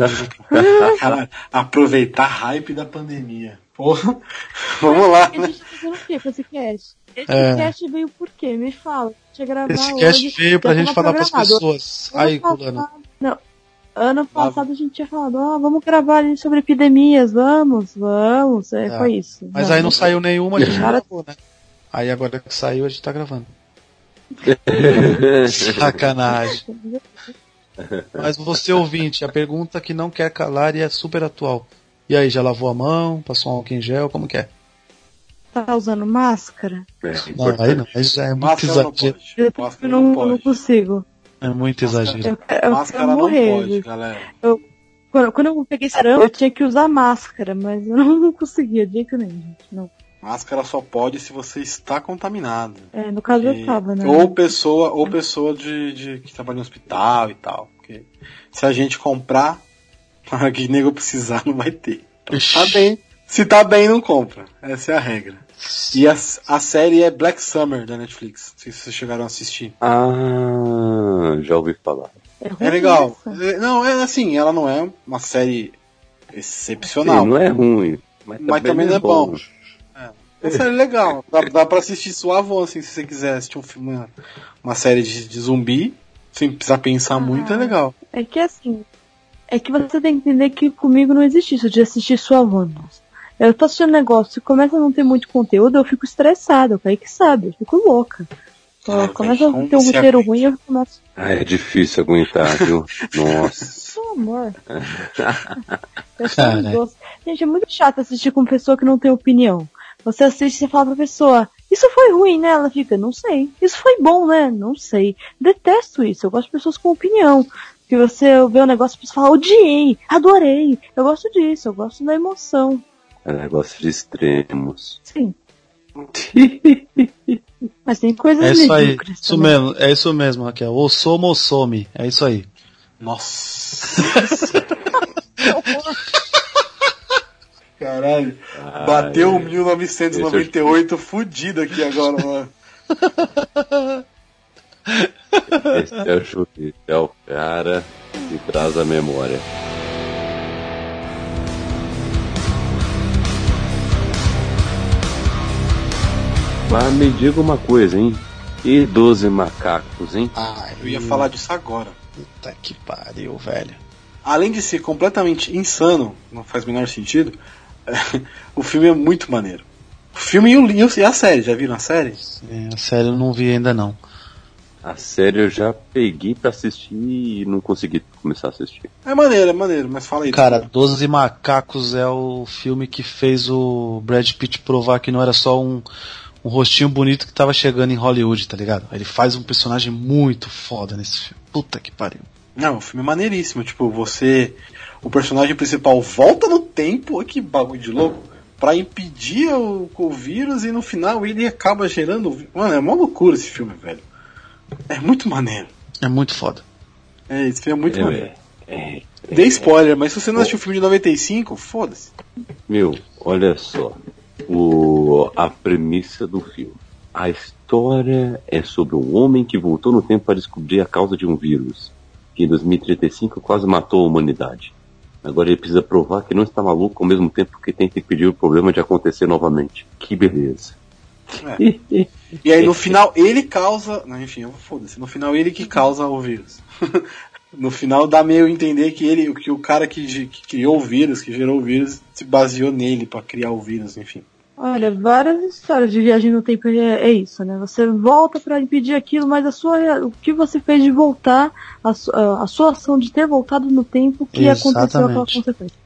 Caralho, aproveitar a hype da pandemia. Porra. Vamos lá, E a né? gente tá fazendo o quê com esse cast? Esse É. cast veio por quê? Me fala. Esse hoje. cast veio pra gente falar pras pessoas. Ano Aí, passado- Culano. Não. Ano passado a gente tinha falado, ó, vamos gravar ali sobre epidemias, vamos, vamos. É, É. Foi isso. Mas aí não saiu nenhuma, a gente não gravou, né? Aí agora que saiu, a gente tá gravando. Sacanagem. Mas você ouvinte, a pergunta que não quer calar e é super atual. E aí, já lavou a mão? Passou um álcool em gel? Como que é? Tá usando máscara? É, Não, aí não. Aí já é muito Máscara não exagero. pode. Eu Máscara não, não não pode. consigo. É muito Máscara- exagero. Eu, eu Máscara não morrer. pode, galera. Quando, quando eu peguei sarampo, eu tinha que usar máscara, mas eu não conseguia de jeito nenhum, gente. Não. Máscara só pode se você está contaminado. É, no caso E- eu tava, né? Ou pessoa, ou pessoa de, de- que trabalha no hospital e tal. Porque se a gente comprar, que nego precisar, não vai ter. Então, tá bem. Se tá bem, não compra. Essa é a regra. E a, a série é Black Summer da Netflix. Não sei se vocês chegaram a assistir. Ah, já ouvi falar. ruim É legal. essa. É, Não, é assim, ela não é uma série Sim, excepcional. não é ruim. Mas, Mas também não é bom. É uma série legal. Dá, dá pra assistir suavão, assim, se você quiser assistir um filme, uma, uma série de, de zumbi, sem precisar pensar muito, é legal. É que assim, é que você tem que entender que comigo não existe isso de assistir suavonas. Eu tô assistindo um negócio e começa a não ter muito conteúdo, eu fico estressada, o Kaique sabe, eu fico louca. Então, Ah, começa a ter um roteiro ruim, eu começo, Ah, é difícil aguentar, viu? Nossa. pelo amor. Gente, é muito chato assistir com pessoa que não tem opinião. Você assiste e fala pra pessoa, isso foi ruim, né? Ela fica, não sei. Isso foi bom, né? Não sei. Detesto isso. Eu gosto de pessoas com opinião. Que você vê um negócio e fala, odiei, adorei. Eu gosto disso, eu gosto da emoção. É negócio de extremos. Sim. Mas tem coisas É isso aí. Isso também. mesmo, é isso mesmo, Raquel. Ou somo ou some. É isso aí. Nossa. Caralho. Bateu o 1998 fudido aqui agora, mano. Esse é o chute, é o cara que traz a memória. Mas me diga uma coisa, hein? E 12 macacos, hein? Ah, Eu ia falar disso agora. Puta que pariu, velho. Além de ser completamente insano, não faz o menor sentido, o filme é muito maneiro. O filme e, a série, já viram a série? É, a série eu não vi ainda não. A série eu já peguei pra assistir e não consegui começar a assistir. É maneiro, é maneiro, mas fala aí. Cara, Doze Macacos é o filme que fez o Brad Pitt provar que não era só um, um rostinho bonito que tava chegando em Hollywood, tá ligado? Ele faz um personagem muito foda nesse filme. Puta que pariu. Não, o filme é maneiríssimo. Tipo, você. O personagem principal volta no tempo, olha que bagulho de louco, pra impedir o, o vírus e no final ele acaba gerando. Mano, é uma loucura esse filme, velho. É muito maneiro. É muito foda. É, esse filme é muito maneiro. É, é, Dei spoiler, mas se você não assistiu o filme de 95, foda-se. Meu, olha só. O, a premissa do filme. A história é sobre um homem que voltou no tempo para descobrir a causa de um vírus, que em 2035 quase matou a humanidade. Agora ele precisa provar que não está maluco ao mesmo tempo que tenta impedir o problema de acontecer novamente. Que beleza. E aí no final ele causa. Não, enfim, eu- foda-se. No final ele que causa o vírus. no final dá meio a entender que ele, que o cara que, que criou o vírus, que gerou o vírus, se baseou nele pra criar o vírus, enfim. Olha, várias histórias de viagem no tempo é, é isso, né? Você volta pra impedir aquilo, mas a sua, o que você fez de voltar, a, a- sua ação de ter voltado no tempo que aconteceu aquela Exatamente. consequência.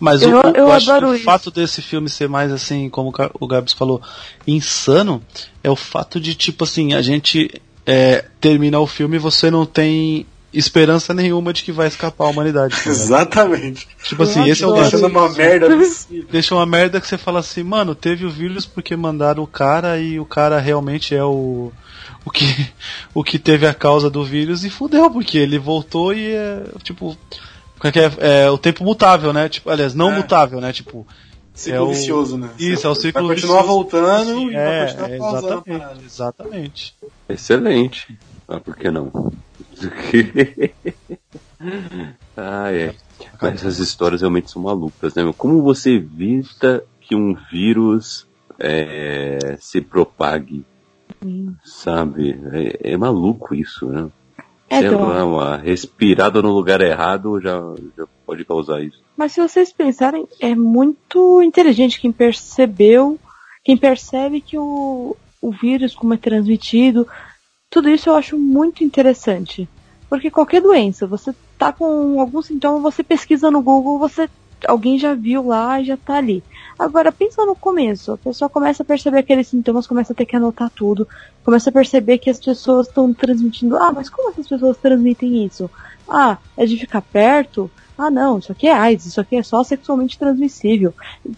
Mas Eu- o, o- eu acho que adoro o isso. fato desse filme ser mais assim, como o Gabs falou, insano, é o fato de, tipo assim, a gente é, terminar o filme e você não tem esperança nenhuma de que vai escapar a humanidade. tá? Exatamente. tipo assim, esse é o lance. Uma merda. Deixa uma merda que você fala assim, mano, teve o vírus porque mandaram o cara e o cara realmente é o. O que, o que teve a causa do vírus e fudeu, porque ele voltou e é, tipo. é é? É, o tempo mutável, né? Tipo, aliás, não É. mutável, né? Tipo. Ciclo É o- vicioso, né? Isso, é o ciclo Vai continuar vicioso. voltando e vai É, continuar é, exatamente, exatamente. Excelente. Ah, por que não? Ah, é. Mas essas histórias realmente são malucas, né? Como você evita que um vírus é, se propague? Sabe? É, é maluco isso, né? É, Sei lá, uma respirada no lugar errado já, já pode causar isso. Mas se vocês pensarem, é muito inteligente quem percebeu, quem percebe que o, o vírus, como é transmitido, tudo isso eu acho muito interessante. Porque qualquer doença, você tá com algum sintoma, você pesquisa no Google, você alguém já viu lá e já tá ali. Agora pensa no começo, a pessoa começa a perceber aqueles sintomas, começa a ter que anotar tudo, começa a perceber que as pessoas estão transmitindo. Ah, mas como essas pessoas transmitem isso? Ah, é de ficar perto? Ah, não, isso aqui é AIDS, isso aqui é só sexualmente transmissível.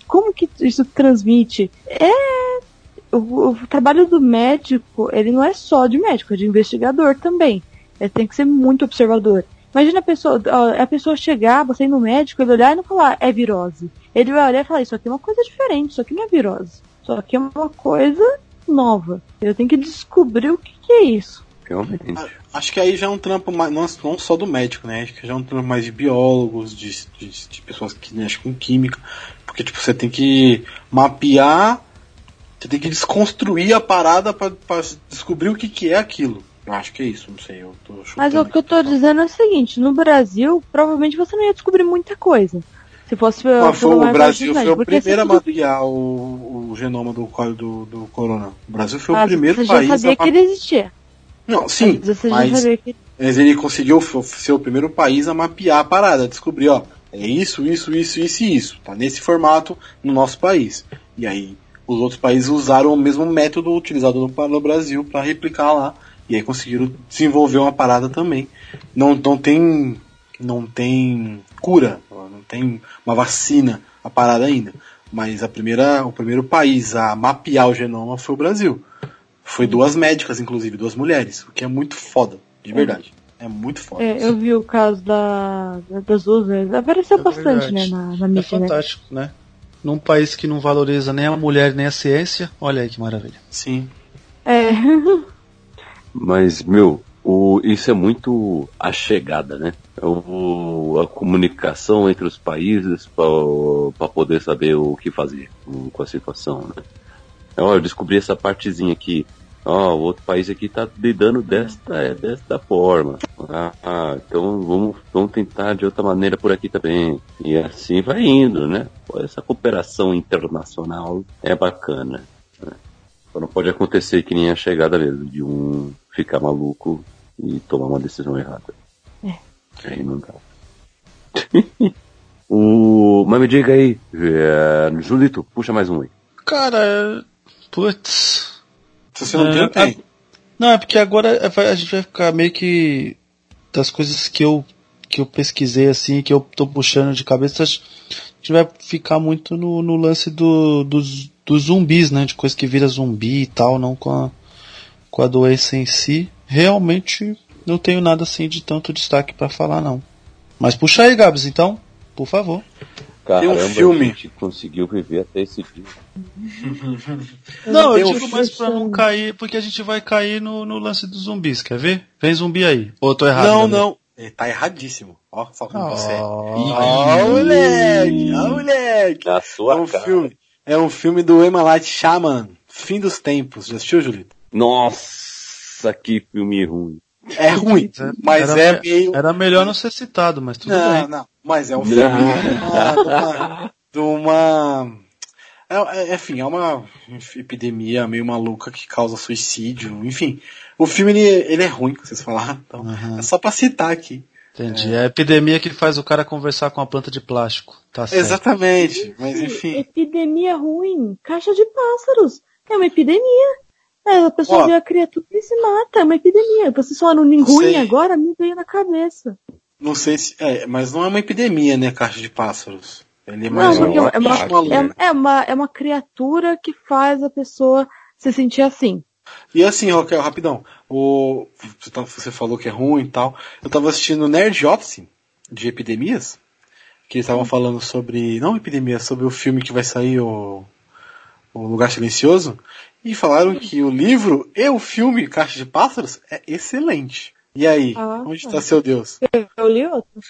Como que isso transmite? É. O, o trabalho do médico, ele não é só de médico, é de investigador também. Ele tem que ser muito observador. Imagina a pessoa, a pessoa chegar, você ir no médico, ele olhar e não falar, é virose. Ele vai olhar e falar, isso aqui é uma coisa diferente, isso aqui não é virose. Isso aqui é uma coisa nova. Eu tenho que descobrir o que, que é isso. Realmente. Acho que aí já é um trampo mais, não, não só do médico, né? Acho que já é um trampo mais de biólogos, de, de, de pessoas que mexem com química. Porque, tipo, você tem que mapear, você tem que desconstruir a parada pra, pra descobrir o que, que é aquilo. Eu acho que é isso, não sei. Eu tô Mas o que eu tô dizendo é o seguinte, no Brasil, provavelmente você não ia descobrir muita coisa. Se fosse Mas foi, o Brasil foi o primeiro a mapear o, o genoma do, do, do corona. O Brasil foi Ah, o primeiro você já país sabia a que ele existia. Não, sim, Você já mas, sabia que mas ele conseguiu ser o primeiro país a mapear a parada, descobrir, ó, é isso, isso, isso, isso e isso. Tá nesse formato no nosso país. E aí os outros países usaram o mesmo método utilizado no, no Brasil para replicar lá. E aí conseguiram desenvolver uma parada também. Não, não tem. Não tem cura, não tem uma vacina a parada ainda. Mas a primeira, o primeiro país a mapear o genoma foi o Brasil. Foi duas médicas, inclusive, duas mulheres, o que é muito foda, de verdade. É muito foda. É, eu vi o caso da, da- das duas, né? apareceu É bastante, verdade. né, na, na É mídia, né? fantástico, né? Num país que não valoriza nem a mulher nem a ciência, olha aí que maravilha. Sim. É. Mas, meu, o, isso é muito a chegada, né? É o, a comunicação entre os países para poder saber o que fazer com a situação, né? Ó, eu descobri essa partezinha aqui. Ó, o outro país aqui tá lidando desta, é, desta forma. Ah, ah, então vamos, vamos tentar de outra maneira por aqui também. E assim vai indo, né? Essa cooperação internacional é bacana. Né? Só não pode acontecer que nem a chegada mesmo, de um ficar maluco e tomar uma decisão errada. É. Aí não dá. o... Mas me diga aí, é... Julito, puxa mais um aí. Cara, putz. Se você não É, tem, tem. a- Não, é porque agora é- a gente vai ficar meio que das coisas que eu que eu pesquisei assim, que eu tô puxando de cabeça, a gente vai ficar muito no, no lance do, dos, dos zumbis, né? De coisa que vira zumbi e tal, não com a, com a doença em si. Realmente não tenho nada assim de tanto destaque pra falar, não. Mas puxa aí, Gabs, então, por favor. Caramba, filme. a gente conseguiu viver até esse dia. Não, eu Tem um digo mais pra não cair, porque a gente vai cair no, no lance dos zumbis, quer ver? Vem zumbi aí. Ou eu tô errado? Não, não. Ele tá erradíssimo. Ó, só como você é. Oh. Ó, moleque! Ó, moleque! Na É sua um cara. filme. É um filme do Emma Light Shaman. Fim dos tempos. Já assistiu, Julito? Nossa, que filme ruim. É ruim, mas era, é meio. Era melhor não ser citado, mas tudo Não, bem. não. Mas é um filme de uma. De uma é, é, enfim, é uma epidemia meio maluca que causa suicídio. Enfim, o filme ele, ele é ruim, vocês falaram. Então, Uhum. é só pra citar aqui. Entendi. É a epidemia que faz o cara conversar com a planta de plástico. Tá certo. Exatamente. Mas enfim. Epidemia ruim. Caixa de pássaros. É uma epidemia. É, a pessoa Ó. vê a criatura e se mata. É uma epidemia. Vocês ruim sei. agora, me veio na cabeça. Não sei se. É, mas não é uma epidemia, né, caixa de pássaros. Ele é Não, mais porque um. é uma, é, é uma, é uma criatura que faz a pessoa se sentir assim. E assim, Raquel, rapidão. O, você, tá- você falou que é ruim e tal. Eu tava assistindo Nerd Office de epidemias. Que eles estavam falando sobre. Não epidemia, sobre o filme que vai sair, o, o Lugar Silencioso. E falaram que o livro e o filme Caixa de Pássaros é excelente. E aí, Ah, onde tá. está seu Deus? Eu li outro.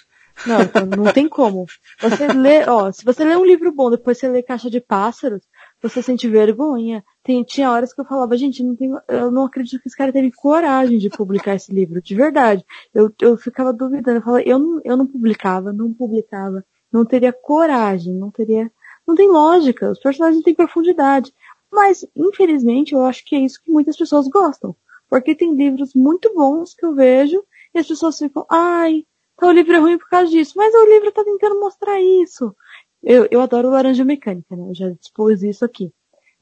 Não, então não tem como. Você lê, ó, se você lê um livro bom, depois você lê Caixa de Pássaros, você sente vergonha. Tem, tinha horas que eu falava, gente, não tem, eu não acredito que esse cara teve coragem de publicar esse livro, de verdade. Eu, eu ficava duvidando, eu falava, eu não, eu não publicava, não publicava, não teria coragem, não teria, não tem lógica, os personagens têm profundidade. Mas, infelizmente, eu acho que é isso que muitas pessoas gostam. Porque tem livros muito bons que eu vejo e as pessoas ficam, ai, então o livro é ruim por causa disso. Mas o livro tá tentando mostrar isso. Eu, eu adoro Laranja Mecânica, né? Eu já expus isso aqui.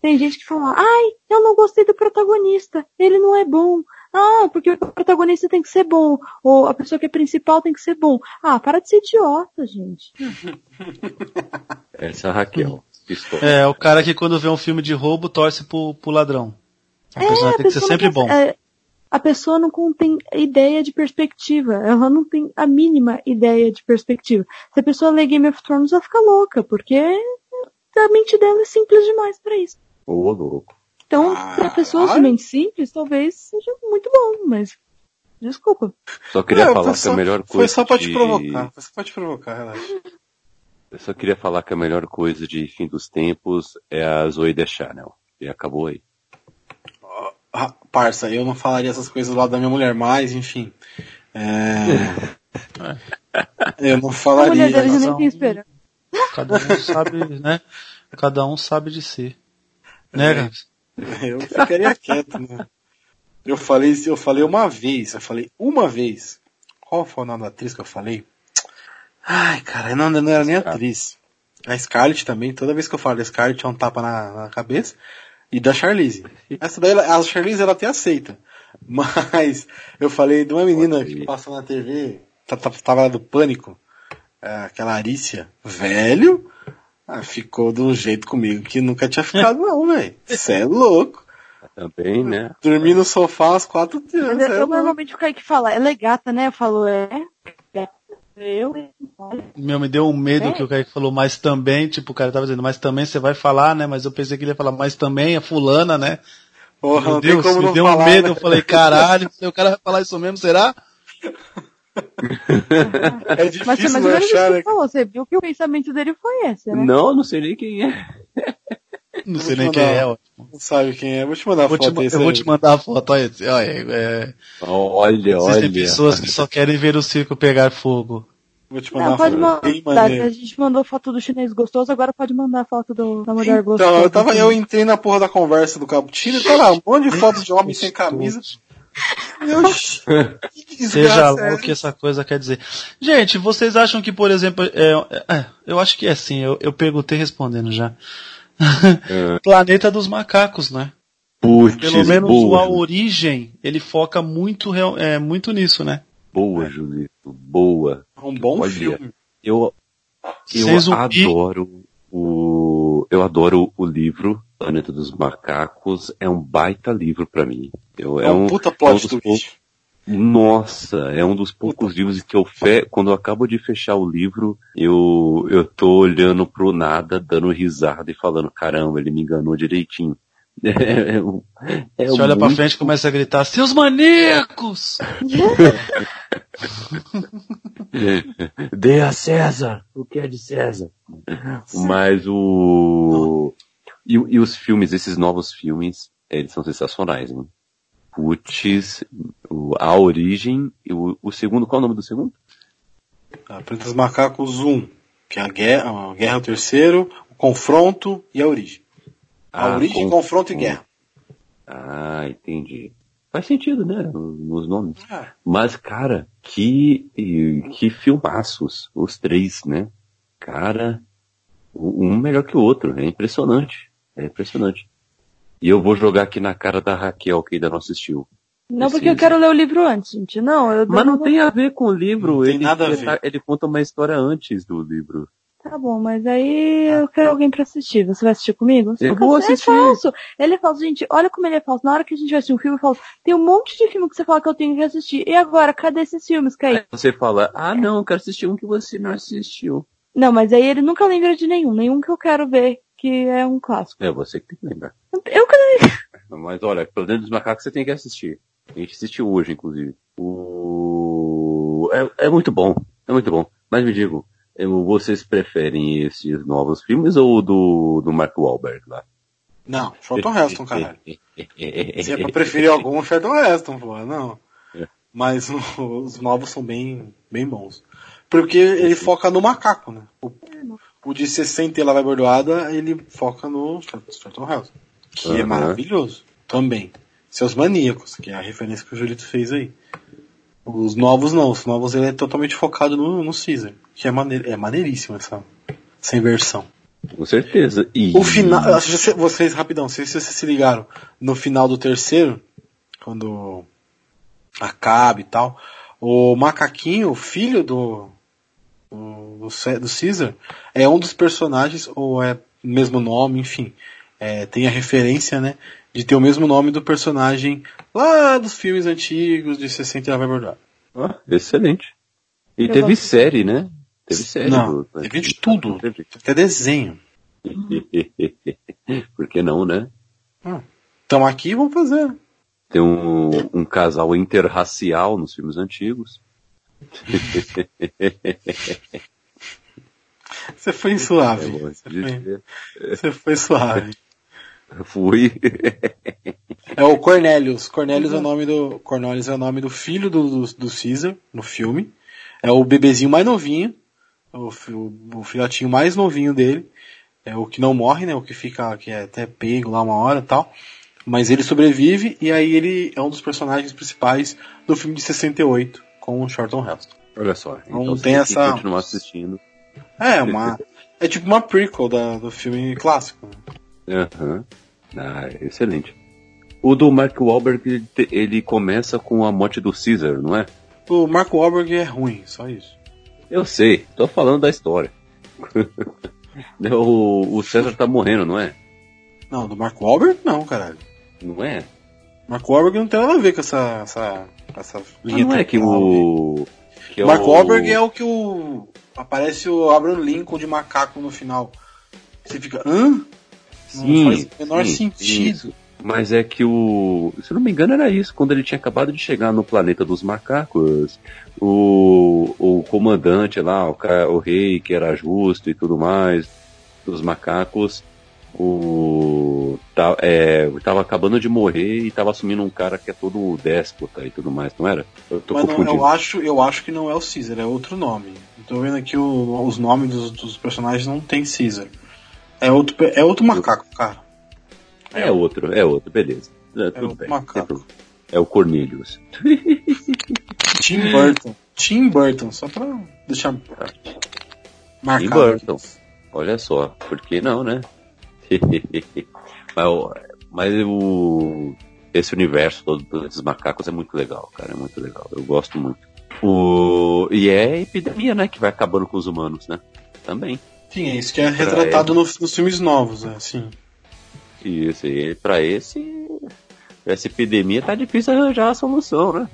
Tem gente que fala, ai, eu não gostei do protagonista. Ele não é bom. Ah, porque o protagonista tem que ser bom. Ou a pessoa que é principal tem que ser bom. Ah, para de ser idiota, gente. Essa é a Raquel. Pistola. É, o cara que quando vê um filme de roubo torce pro, pro ladrão. A personagem É, a tem que ser pessoa não sempre bom. é, a pessoa não tem ideia de perspectiva. Ela não tem a mínima ideia de perspectiva. Se a pessoa lê Game of Thrones, ela fica louca, porque a mente dela é simples demais para isso. Ô, louco. Então, Ah, para pessoas de mente simples, talvez seja muito bom, mas desculpa. Só queria Não, falar foi que só- a melhor coisa. Foi só pra te de- provocar. Foi só pra te provocar, relaxa. Eu só queria falar que a melhor coisa de fim dos tempos é a Zoe Deschanel. E acabou aí. Ah, parça, eu não falaria essas coisas do lado da minha mulher, mas, enfim. É... eu não A falaria. mulher dele já mas nem não- tem esperança. Cada um sabe, né? Cada um sabe de si. Né, Gabs? Eu ficaria quieto, né? Eu falei, eu falei uma vez, eu falei uma vez. Qual foi o nome da atriz que eu falei? Ai, cara, não, não era nem atriz. A Scarlett também, toda vez que eu falo da Scarlett é um tapa na, na cabeça. E da Charlize. Essa daí, a Charlize ela até aceita. Mas eu falei de uma menina que passa na TV, tá- tá- tava lá do pânico, é, aquela Arícia, velho, ah, ficou de um jeito comigo que nunca tinha ficado não, velho. Você é louco. Também, né? Dormi no sofá às quatro anos. eu, é eu louco. normalmente o Kaique fala, ela é gata, né? Eu falo, é. É. Eu. Meu, me deu um medo É? que o cara falou, mas também, tipo, o cara tava dizendo, mas também você vai falar, né? Mas eu pensei que ele ia falar, mas também a fulana, né? Porra, Meu Deus, como me deu um falar, medo, né? eu falei, caralho, o cara vai falar isso mesmo, será? É Mas difícil menos isso achar, que né? falou, você viu que o pensamento dele foi esse, né? Não, não sei nem quem é. Não sei te nem quem é, ó. Não sabe quem é. Vou te mandar a Vou te foto ma- desse eu vou aí. te mandar a foto, olha, olha, é, Olha, existem pessoas que só querem ver o circo pegar fogo. Vou te mandar Não, a pode foto. Mandar. A gente mandou foto do chinês gostoso, agora pode mandar a foto do, da mulher gostosa. Então, eu tava, eu entrei na porra da conversa do Cappuccino e tá lá, um monte de fotos de homem sem camisa. Eu, que desgraça Seja lá é o que essa coisa quer dizer. Gente, vocês acham que, por exemplo, é, é, eu acho que é assim, eu, eu perguntei respondendo já. É. Planeta dos Macacos, né? Putz, Pelo menos boa, a origem, ele foca muito, real- é, muito nisso, né? boa, Julito, boa. É um bom Olha, filme. Eu, eu adoro o, eu adoro o livro Planeta dos Macacos. É um baita livro pra mim. Eu, É um puta é um plot dos do poucos- bicho. Nossa, é um dos poucos livros que eu fe... quando eu acabo de fechar o livro, eu eu tô olhando pro nada, dando risada e falando, caramba, ele me enganou direitinho. É, um- é Você olha pra frente e começa a gritar, seus maníacos! Dê a César o que é de César. Mas o e, e os filmes, esses novos filmes, eles são sensacionais, né? Putz, o- a origem e o, o segundo, qual é o nome do segundo? A Planeta dos Macacos 1, que é a guerra, a guerra terceiro, o confronto e a origem. A Ah, origem, com- confronto e guerra. Ah, entendi. Faz sentido, né? Nos nomes. É. Mas, cara, que, que filmaços, os três, né? Cara, um melhor que o outro, é impressionante. É impressionante. E eu vou jogar aqui na cara da Raquel, que ainda não assistiu. Não, porque eu quero ler o livro antes, gente. Não, eu Mas não tem a ver com o livro, Não tem ele, nada a ele, ver. tá- ele conta uma história antes do livro. Tá bom, mas aí eu quero alguém pra assistir. Você vai assistir comigo? Eu Porque vou você assistir. É falso. Ele é falso. Gente, olha como ele é falso. Na hora que a gente vai assistir um filme, eu falo, tem um monte de filme que você fala que eu tenho que assistir. E agora, cadê esses filmes, Kaique? Aí você fala, ah não, eu quero assistir um que você não assistiu. Não, mas aí ele nunca lembra de nenhum. Nenhum que eu quero ver, que é um clássico. É você que tem que lembrar. Eu Mas olha, pelo dentro dos macacos você tem que assistir. A gente assistiu hoje, inclusive. O... É, é muito bom, é muito bom. Mas me eh, vocês preferem esses novos filmes ou o do, do Mark Wahlberg lá? Não, Charlton Heston, caralho. Se é pra preferir algum, Charlton Heston, pô, não. É. Mas os novos são bem, bem bons. Porque ele foca no macaco, né? O, o de 60 e lá vai bordoada, ele foca no Charlton Heston. Que é Aham. maravilhoso. Também. Seus maníacos, que é a referência que o Julito fez aí. Os novos não, os novos ele é totalmente focado no, no Caesar. Que é, maneir, é maneiríssimo essa, essa inversão. Com certeza. E... O final, vocês, rapidão, se vocês se ligaram, no final do terceiro, quando acaba e tal, o macaquinho, o filho do, do, do Caesar, é um dos personagens, ou é o mesmo nome, enfim, é, tem a referência, né, de ter o mesmo nome do personagem lá dos filmes antigos de 60 e lá vai bordar. Ah, excelente. E Eu teve gosto. série, né? Teve série. Não, do- teve de tudo. Teve. Até desenho. Por que não, né? Então aqui vamos fazer. Tem um, um casal interracial nos filmes antigos. Você foi suave. É, Você foi, você foi suave. Fui. É o Cornelius. Cornelius é o nome do Cornelius é o nome do filho do, do, do Caesar no filme. É o bebezinho mais novinho, o, o, o filhotinho mais novinho dele. É o que não morre, né? O que fica que é até pego lá uma hora, e tal. Mas ele sobrevive e aí ele é um dos personagens principais do filme de 68 com o Charlton Heston. Olha só. Não Então você tem essa- continuar assistindo. É uma é tipo uma prequel da, do filme clássico. Aham. Ah, excelente. O do Mark Wahlberg, ele, começa com a morte do Caesar, não é? O Mark Wahlberg é ruim, só isso. Eu sei, tô falando da história. o, o César tá morrendo, não é? Não, do Mark Wahlberg não, caralho. Não é? Mark Wahlberg não tem nada a ver com essa, essa, essa Ah, linha não é que o... Que é Mark o... Wahlberg é o que o. Aparece o Abraham Lincoln de macaco no final. Você fica, hã? Sim, não faz o menor sim, sentido. isso. Mas é que o. Se não me engano, era isso. Quando ele tinha acabado de chegar no planeta dos macacos, o, o comandante lá, o, o rei que era justo e tudo mais, dos macacos, o. Tá, é, tava acabando de morrer e tava assumindo um cara que é todo déspota e tudo mais, não era? Eu tô Mas confundindo. Não, eu, acho, eu acho que não é o Caesar, é outro nome. Tô vendo aqui o, os nomes dos, dos personagens não tem Caesar. É outro, é outro macaco, cara. É, é outro, é outro, beleza. É, é tudo bem. Macaco. É o Cornelius. Tim Burton. Tim Burton, só pra deixar marcado. Tim Burton. Aqui. Olha só, por que não, né? mas, mas o, esse universo todo desses macacos é muito legal, cara. É muito legal. Eu gosto muito. O, e é epidemia, né? Que vai acabando com os humanos, né? Também. Sim, é isso que é retratado nos, nos filmes novos, é assim. Isso, e pra esse. Essa epidemia tá difícil arranjar a solução, né?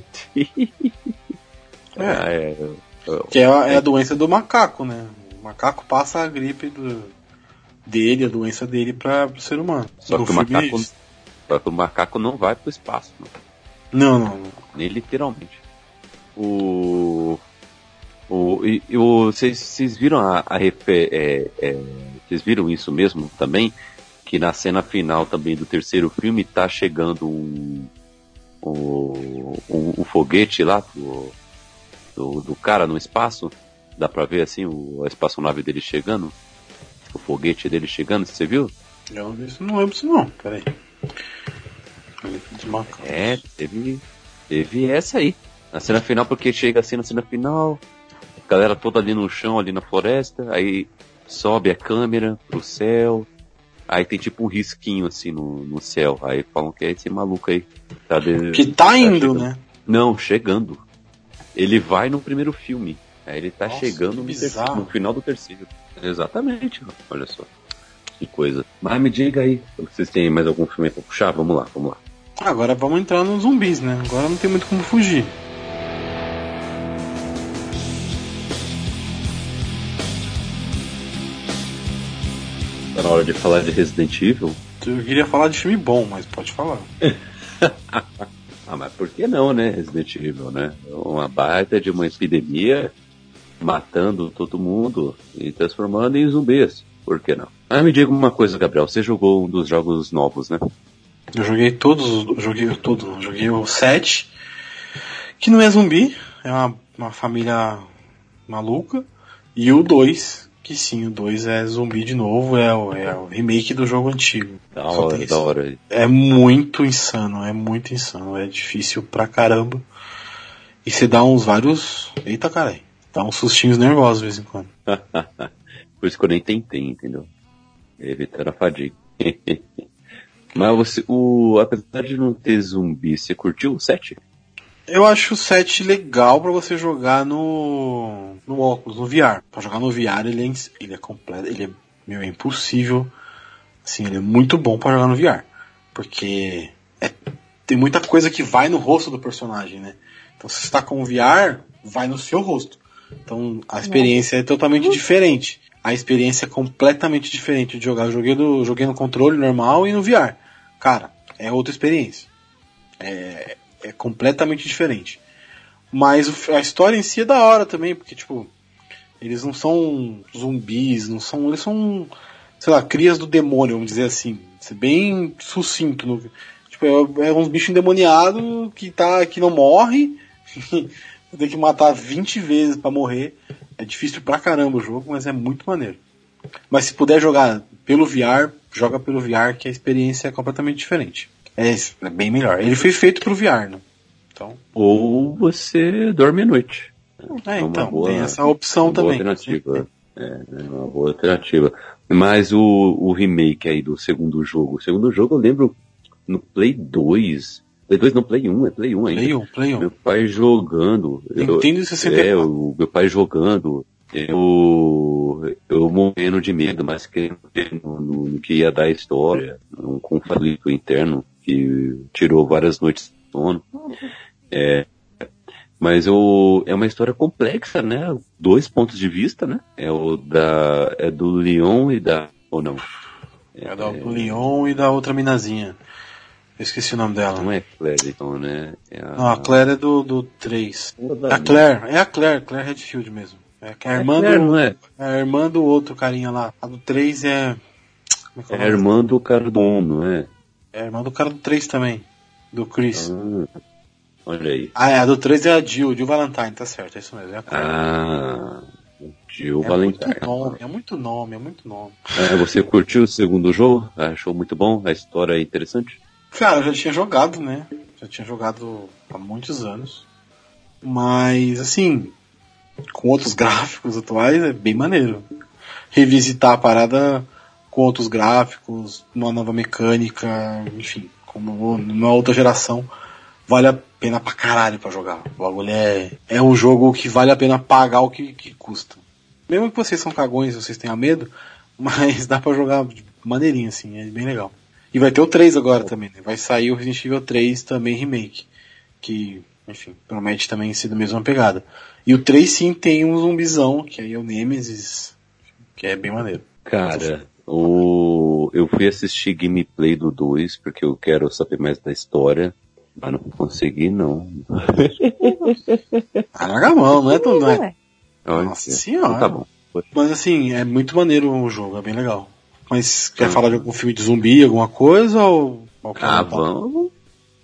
é. é, que é a, é a doença do macaco, né? O macaco passa a gripe do, dele, a doença dele para o ser humano. Só que, o macaco, só que o macaco não vai pro espaço. Né? Não, não, não. Nem literalmente. O. O, e, o, vocês, viram a, a é, é, vocês viram isso mesmo também? Que na cena final também do terceiro filme tá chegando um, um, um, um foguete lá do, do, do, cara no espaço. Dá pra ver assim o, a espaçonave dele chegando? O foguete dele chegando, você viu? Eu não lembro se não, peraí. É, teve, teve essa aí. Na cena final, porque chega assim na cena final, galera toda ali no chão, ali na floresta, aí sobe a câmera pro céu, aí tem tipo um risquinho assim no, no céu, aí falam que é esse maluco aí. Tá de, que tá, tá indo, chegando. né? Não, chegando. Ele vai no primeiro filme. Aí ele tá Nossa, chegando no, terceiro, no, final do terceiro. Exatamente, olha só. Que coisa. Mas me diga aí, vocês têm mais algum filme pra puxar? Vamos lá, vamos lá. Agora vamos entrar nos zumbis, né? Agora não tem muito como fugir. Tá na hora de falar de Resident Evil? Eu queria falar de filme bom, mas pode falar. ah, mas por que não, né? Resident Evil, né? Uma baita de uma epidemia matando todo mundo e transformando em zumbis. Por que não? Ah, me diga uma coisa, Gabriel. Você jogou um dos jogos novos, né? Eu joguei todos, joguei tudo. Joguei o 7, que não é zumbi, é uma, uma família maluca. E o 2, que sim, o 2 é zumbi de novo, é o, é o remake do jogo antigo. Da hora, da hora. É muito insano, é muito insano, é difícil pra caramba. E você dá uns vários. Eita caralho. Dá uns sustinhos nervosos de vez em quando. Por isso que eu nem tentei, entendeu? Evitar a fadiga. Mas você, o, apesar de não ter zumbi, você curtiu o 7? Eu acho o 7 legal para você jogar no, no óculos, no VR. Pra jogar no VR ele é, ele é completo, ele é, meu, é impossível. Assim, ele é muito bom para jogar no VR. Porque é, tem muita coisa que vai no rosto do personagem, né? Então se você está com o VR, vai no seu rosto. Então a experiência é totalmente diferente. A experiência é completamente diferente de jogar. Eu joguei, do, joguei no controle normal e no VR. Cara, é outra experiência. É, é completamente diferente. Mas a história em si é da hora também, porque, tipo, eles não são zumbis, não são. Eles são, sei lá, crias do demônio, vamos dizer assim. Ser bem sucinto. No, tipo, é, é uns bichos endemoniados que, tá, que não morre. tem que matar 20 vezes para morrer. É difícil pra caramba o jogo, mas é muito maneiro. Mas se puder jogar pelo VR, joga pelo VR, que a experiência é completamente diferente. É, é bem melhor. Ele foi feito pro VR, né? Então... Ou você dorme à noite. É, é então, boa, tem essa opção também. Alternativa. É, é uma boa alternativa. Mas o, o remake aí do segundo jogo. O segundo jogo eu lembro no Play 2. Play 2 não, Play 1, é Play 1 ainda. Play 1, Play 1. Meu pai jogando. Nintendo 64. É, o meu pai jogando. Eu, eu morrendo de medo, mas querendo no, no, no, que ia dar a história. Um conflito interno que tirou várias noites de sono. É, mas o, é uma história complexa, né? Dois pontos de vista, né? É o da, é do Leon e da, ou não? É, é do Leon e da outra minazinha. Eu esqueci o nome dela. Não é Claire, então, né? É a... Não, a Claire é do, do 3. A Claire, é a Claire, Claire Redfield mesmo. É a irmã Claire, do. não é? É a irmã do outro carinha lá. A do 3 é. Como é que É é a irmã do cara do ONU, não é? É irmã do cara do 3 também. Do Chris. Ah, olha aí. Ah, é, a do 3 é a Jill, Jill Valentine, tá certo, é isso mesmo. É. Ah, Jill é Valentine. muito nome, é muito nome, é muito nome. É, você curtiu o segundo jogo? Achou muito bom? A história é interessante? Cara, eu já tinha jogado, né? Já tinha jogado há muitos anos. Mas, assim, com outros gráficos atuais é bem maneiro. Revisitar a parada com outros gráficos, uma nova mecânica, enfim, como numa outra geração, vale a pena pra caralho pra jogar. O bagulho é, é um jogo que vale a pena pagar o que, que custa. Mesmo que vocês são cagões vocês tenham medo, mas dá pra jogar maneirinho, assim, é bem legal. E vai ter o 3 agora também, né? Vai sair o Resident Evil 3 também remake. Que, enfim, promete também ser da mesma pegada. E o 3 sim tem um zumbizão, que aí é o Nemesis, que é bem maneiro. Cara, o... eu fui assistir gameplay do 2 porque eu quero saber mais da história. Mas não consegui, não. Ah, larga a mão, não é tão. Não é. Nossa então senhora. Tá bom. Mas assim, é muito maneiro o jogo, é bem legal. Mas quer falar de algum filme de zumbi, alguma coisa, ou... quer Ah, vamos.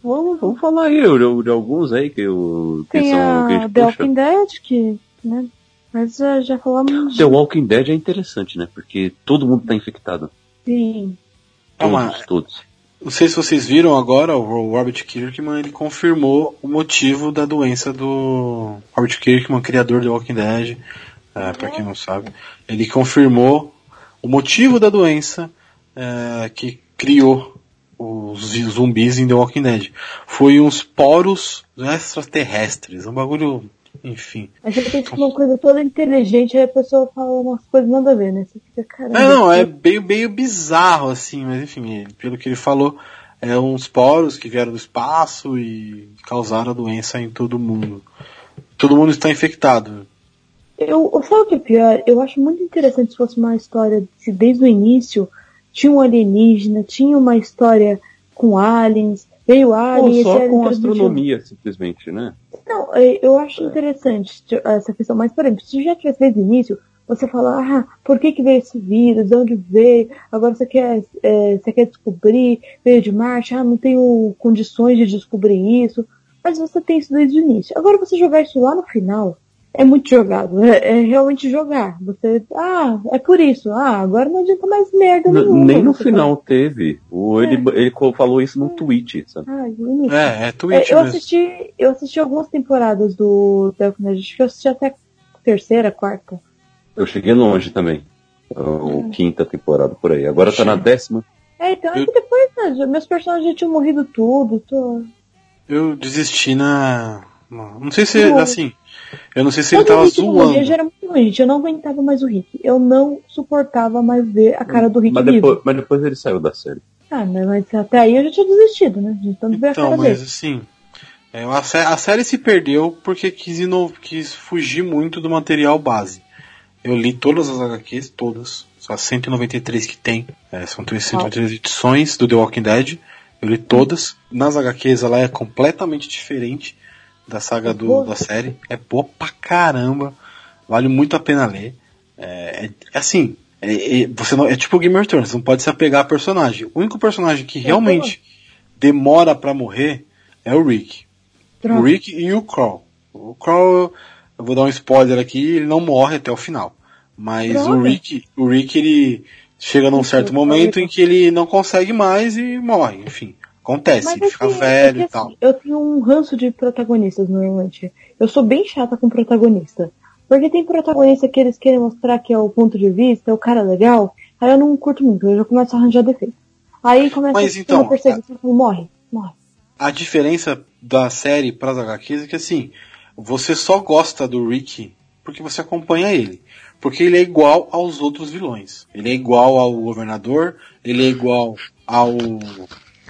Vamos, vamos falar aí de, de alguns aí que, eu, que Tem são. a Que a The. Walking Dead, que, né? Mas já, já falamos The Walking Dead é interessante, né? Porque todo mundo tá infectado. sim. Todos, Ah, mas- todos. Não sei se vocês viram agora, o Robert Kirkman ele confirmou o motivo da doença do Robert Kirkman, criador do Walking Dead, é, para quem não sabe, ele confirmou o motivo da doença é, que criou os zumbis em The Walking Dead. Foi uns poros extraterrestres, um bagulho, enfim. Mas você pensa uma coisa toda inteligente, aí a pessoa fala umas coisas nada a ver, né? Você fica, caramba. É, não, é meio, meio bizarro, assim, mas enfim, ele- pelo que ele falou, é uns poros que vieram do espaço e causaram a doença em todo mundo. Todo mundo está infectado. Eu, eu- sabe o que é pior? Eu acho muito interessante se fosse uma história se desde o início tinha um alienígena, tinha uma história com aliens, veio Ou alien, esse só com astronomia, simplesmente, né? Não, é, eu acho interessante t- essa questão, mas por exemplo, se já tivesse desde o início, você fala, ah, por que que veio esse vírus, de onde veio, agora você quer, é, você quer descobrir, veio de Marte, ah, não tenho condições de descobrir isso, mas você tem isso desde o início. Agora você jogar isso lá no final, é muito jogado, é, é realmente jogar. Você, ah, é por isso, ah, agora não adianta mais merda N- nenhuma. Nem no final teve. O, ele, ele co- falou isso no tweet, sabe? fala, ah. É, é É, Twitch eu mesmo. assisti, eu assisti algumas temporadas do Dead, acho que eu assisti até a terceira, quarta. Eu cheguei longe também. O quinta temporada por aí. Agora tá na décima. É, então é Eu- que depois, né, meus personagens já tinham morrido tudo, tô... Eu desisti na. na- Não sei se, Não. assim. Eu não sei se ele Quando tava Rick morria, zoando. já era muito ruim, gente, eu não aguentava mais o Rick. Eu não suportava mais ver a cara do Rick Mas depois, mas depois ele saiu da série. Ah, mas, mas até aí eu já tinha desistido, né? De tanto ver a Então, cara mas dele. assim. é, a, sé- a série se perdeu porque quis, quis fugir muito do material base. Eu li todas as HQs, todas. Só as 193 que tem. É, são 193 edições do The Walking Dead. Eu li todas. Nas HQs ela é completamente diferente da saga do, Boa. da série. É boa pra caramba. Vale muito a pena ler. É, é- é assim. é- é- você não, é tipo Game of Thrones, você não pode se apegar a personagem. O único personagem que realmente demora pra morrer é o Rick. O. Rick e o Crawl. O Crawl, eu vou dar um spoiler aqui, ele não morre até o final. Mas o. Rick, o Rick ele chega num certo momento em que ele não consegue mais e morre. Enfim, acontece, Mas é fica que- velho é e tal. assim, eu tenho um ranço de protagonistas normalmente. Eu sou bem chata com protagonista. Porque tem protagonista que eles querem mostrar que é o ponto de vista, é o cara legal. Aí eu não curto muito, eu já começo a arranjar defeito. Aí começa Mas a então, uma perseguição, falo, morre, morre. A diferença da série para as HQs é que assim, você só gosta do Rick porque você acompanha ele. Porque ele é igual aos outros vilões. Ele é igual ao governador, ele é igual ao,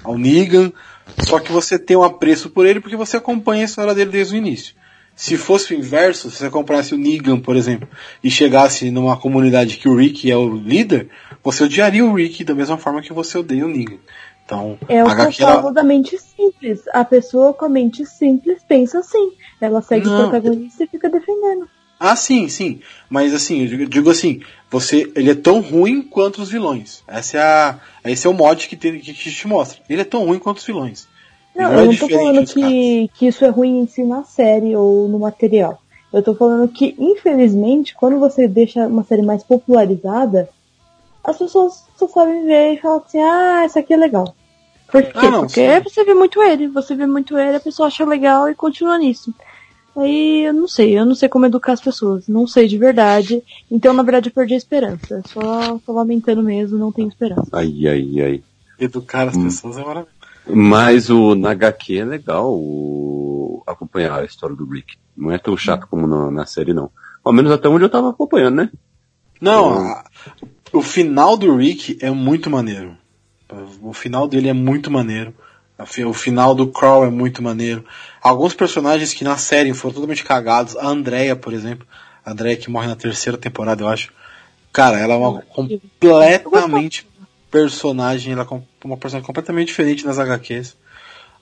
ao Negan, só que você tem um apreço por ele porque você acompanha a história dele desde o início. Se fosse o inverso, se você comprasse o Negan, por exemplo, e chegasse numa comunidade que o Rick é o líder, você odiaria o Rick da mesma forma que você odeia o Negan. Então, É o HQ ela- da mente simples. A pessoa com a mente simples pensa assim. Ela segue Não. o protagonista e fica defendendo. Ah, sim, sim. Mas assim, eu digo, assim, você, ele é tão ruim quanto os vilões. Essa é a, esse é o mod que, tem, que, te mostra. Ele é tão ruim quanto os vilões. Não, é eu não tô falando que, que isso é ruim em si na série ou no material. Eu tô falando que, infelizmente, quando você deixa uma série mais popularizada, as pessoas só sabem ver e falam assim, ah, essa aqui é legal. Por quê? Ah, não, Porque sim. você vê muito ele, você vê muito ele, a pessoa acha legal e continua nisso. Aí eu não sei, eu não sei como educar as pessoas, não sei de verdade. Então, na verdade, eu perdi a esperança. Só tô lamentando mesmo, não tenho esperança. Ai, ai, ai. Educar as Hum. pessoas é maravilhoso. Mas o na HQ é legal o- acompanhar a história do Rick. Não é tão chato como na, na série, não. Ao menos até onde eu tava acompanhando, né? Não, Hum. o final do Rick é muito maneiro. O final dele é muito maneiro. O final do Crawl é muito maneiro. Alguns personagens que na série foram totalmente cagados. A Andrea, por exemplo. A Andrea que morre na terceira temporada, eu acho. Cara, ela é uma completamente personagem. Ela é com- uma personagem completamente diferente nas HQs.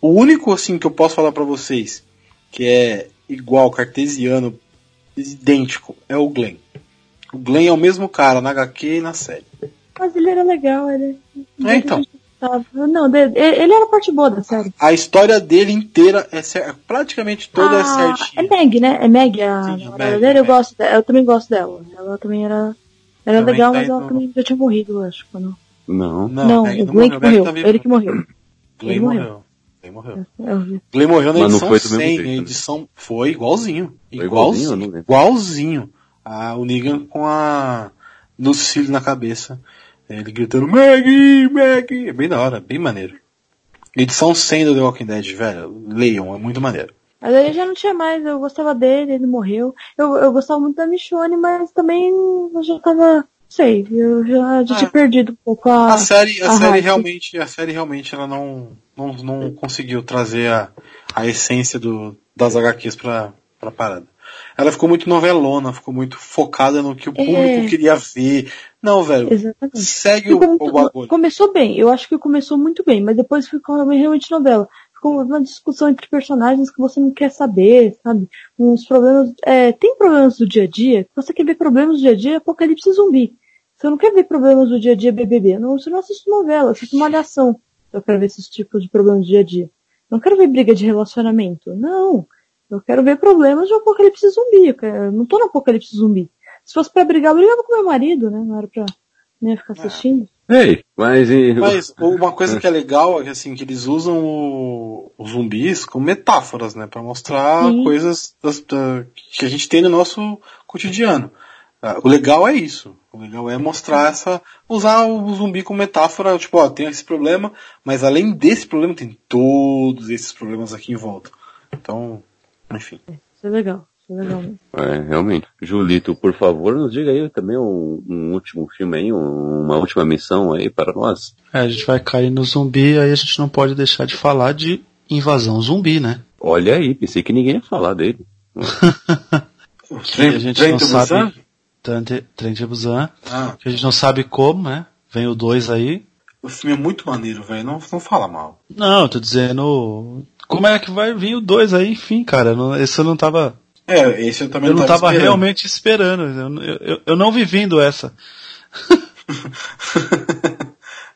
O único, assim, que eu posso falar pra vocês, que é igual, cartesiano, idêntico, é o Glenn. O Glenn é o mesmo cara na HQ e na série. Mas ele era legal, ele. É, então. Não, ele era a parte boa da série. A história dele inteira é cer- praticamente toda é Ah, certinha. É Meg, né? É Meg a Sim, a namorada Meg, dele. Eu, gosto dela, eu também gosto dela. Ela também era, era Também legal, tá mas ela indo- também já tinha morrido, eu acho. Quando... Não. Não, Meg o Glenn que morreu. tá ele que morreu. Glenn morreu. morreu. Glenn morreu. Glenn morreu na Mas não edição foi do mesmo 100. jeito, na né? edição foi igualzinho. Foi igualzinho, não Igualzinho. Igualzinho. Ah, o Negan com a Lucille na cabeça. Ele gritando Maggie, Maggie. É bem da hora, bem maneiro. Edição 100 do The Walking Dead, velho. Leiam, é muito maneiro. Mas aí já não tinha mais, eu gostava dele, ele morreu. Eu, eu gostava muito da Michonne, mas também eu já tava. Não sei, eu já, já Ah. tinha perdido um pouco a. A série, a a série hype. realmente, a série realmente ela não, não, não conseguiu trazer a, a essência do, das HQs pra, pra parada. Ela ficou muito novelona, ficou muito focada no que o É. público queria ver. Não, velho, Exatamente. segue o, Ficou o muito- bagulho. começou bem, eu acho que começou muito bem, mas depois ficou realmente novela. Ficou uma discussão entre personagens que você não quer saber, sabe? Uns problemas. É, tem problemas do dia a dia, você quer ver problemas do dia a dia, é apocalipse zumbi. Você não quer ver problemas do dia a dia BBB. Não, você não assiste novela, assiste malhação. Eu quero ver esses tipos de problemas do dia a dia. Não quero ver briga de relacionamento. Não. Eu quero ver problemas de apocalipse zumbi. Eu, não tô no apocalipse zumbi. Se fosse pra brigar, eu brigava com meu marido, né? Não era pra nem ficar assistindo. Ei, mas. e- Mas uma coisa que é legal é que assim, que eles usam o- os zumbis como metáforas, né? Pra mostrar Sim. coisas das- da- que a gente tem no nosso cotidiano. Ah, O legal é isso. O legal é mostrar essa. usar o zumbi como metáfora, tipo, ó, tem esse problema, mas além desse problema tem todos esses problemas aqui em volta. Então, enfim. Isso é legal. Isso é legal mesmo. É, realmente. Julito, por favor, nos diga aí também um, um último filme aí, um- uma última missão aí para nós. É, a gente vai cair no zumbi, aí a gente não pode deixar de falar de invasão zumbi, né? Olha aí, pensei que ninguém ia falar dele. Que a gente Trem não Busan? sabe. Trem- Trem de Busan. Ah, Que a gente não sabe como, né? Vem o 2 aí. o filme é muito maneiro, velho. Não, não fala mal. Não, eu tô dizendo. Como é que vai vir o 2 aí? Enfim, cara. não- esse eu não tava. É, esse eu também Eu não tava esperando. realmente esperando. Eu, eu, eu- eu não vi vindo essa.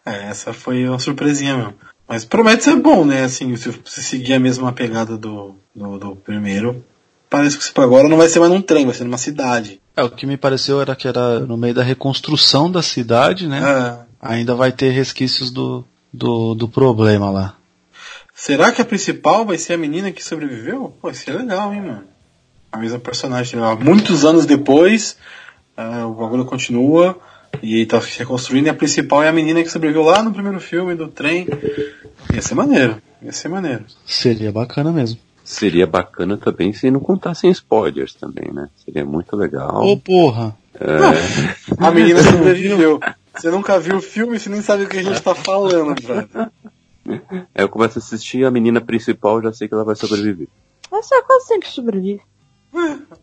É, essa foi uma surpresinha mesmo. Mas promete ser bom, né? Assim, se você seguir a mesma pegada do, do, do primeiro, parece que agora não vai ser mais num trem, vai ser numa cidade. É, o que me pareceu era que era no meio da reconstrução da cidade, né? É. Ainda vai ter resquícios do, do, do problema lá. Será que a principal vai ser a menina que sobreviveu? Pô, isso é legal, hein, mano? A mesma personagem. ó, Muitos anos depois, ah, o bagulho continua e tá se reconstruindo e a principal é a menina que sobreviveu lá no primeiro filme do trem. Ia ser maneiro. Ia ser maneiro. Seria bacana mesmo. Seria bacana também se não contassem spoilers também, né? Seria muito legal. Ô porra! A menina sobreviveu. Você nunca viu o filme, você nem sabe o que a gente tá falando, velho. Aí eu começo a assistir a menina principal, já sei que ela vai sobreviver. Mas é quase sempre sobrevive.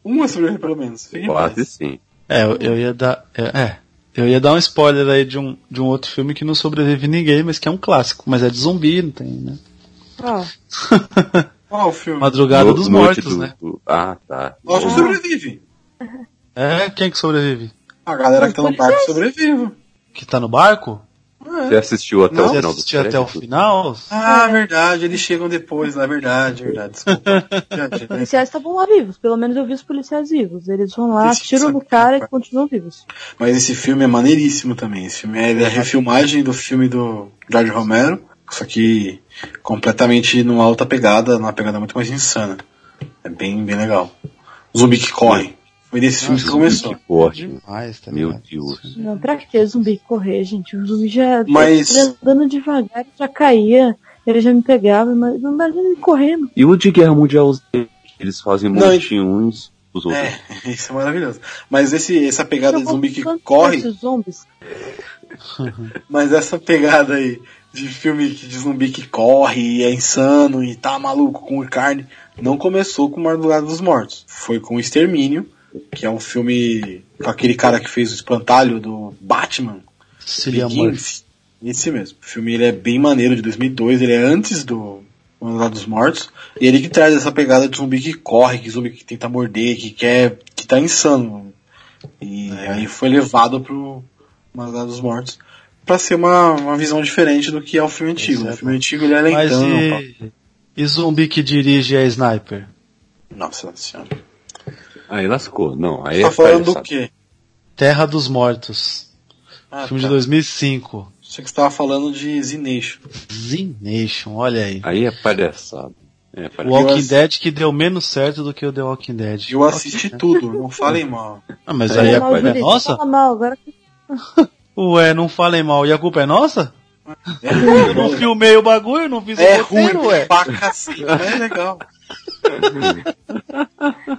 Uma sobreviveu pelo menos. Fique Quase sim. É, eu, eu ia dar. É, é, Eu ia dar um spoiler aí de um, de um outro filme que não sobrevive ninguém, mas que é um clássico, mas é de zumbi, não tem, né? Ah, Qual o filme? Madrugada No- dos Mortos, do- né? do- Ah, tá. Lógico que sobrevive. É, quem que sobrevive? A galera que tá no barco sobrevive. Que tá no barco? Você assistiu até Não, o Você final do assistiu até o final? Ah, verdade, eles chegam depois, lá, verdade, verdade. Desculpa. os policiais estavam lá vivos. Pelo menos eu vi os policiais vivos. Eles vão lá, Esse tiram no cara e continuam vivos. Mas esse filme é maneiríssimo também. Esse filme é, ele é a refilmagem do filme do George Romero, só que completamente numa alta pegada, numa pegada muito mais insana. É bem, bem legal. Zumbi que corre. Foi desse filme que começou. Que corte. Demais, tá Meu? Deus. Não, pra que zumbi correr, gente? O zumbi já Mas- ele andando devagar, já caía. Ele já me pegava, mas não imagina ele correndo. E o de Guerra Mundial Z? Eles fazem Não, montinho uns os outros. É, isso é maravilhoso. Mas esse, essa pegada de zumbi que corre, mas essa pegada aí de filme que- de zumbi que corre e é insano e tá maluco com carne, não começou com Madrugada dos Mortos. Foi com Extermínio, que é um filme com aquele cara que fez o espantalho do Batman, Cillian Murphy. Begins. Esse mesmo. O filme ele é bem maneiro, de 2002, ele é antes do Madrugada dos Mortos, e ele que traz essa pegada de zumbi que corre, que zumbi que tenta morder, que quer, que tá insano. E aí foi levado pro Madrugada dos Mortos pra ser uma, uma visão diferente do que é o filme antigo. né? O filme antigo ele é Mas lentão. e, e zumbi que dirige é sniper? Nossa senhora. Aí lascou. Não, aí Você tá é falando do quê? Terra dos Mortos. Ah, filme tá. de 2005. Achei que você tava falando de Zination. Z Nation, olha aí. Aí é palhaçada. É O palhaçada. Walking ass- Dead que deu menos certo do que o The Walking Dead. Eu assisti tudo, não falem mal. Ah, mas É, aí a culpa é nossa? Fala mal, agora Ué, não falem mal. E a culpa é nossa? É Eu não filmei o bagulho, não fiz é o roteiro, ruim ué. pra cacete, mas é legal.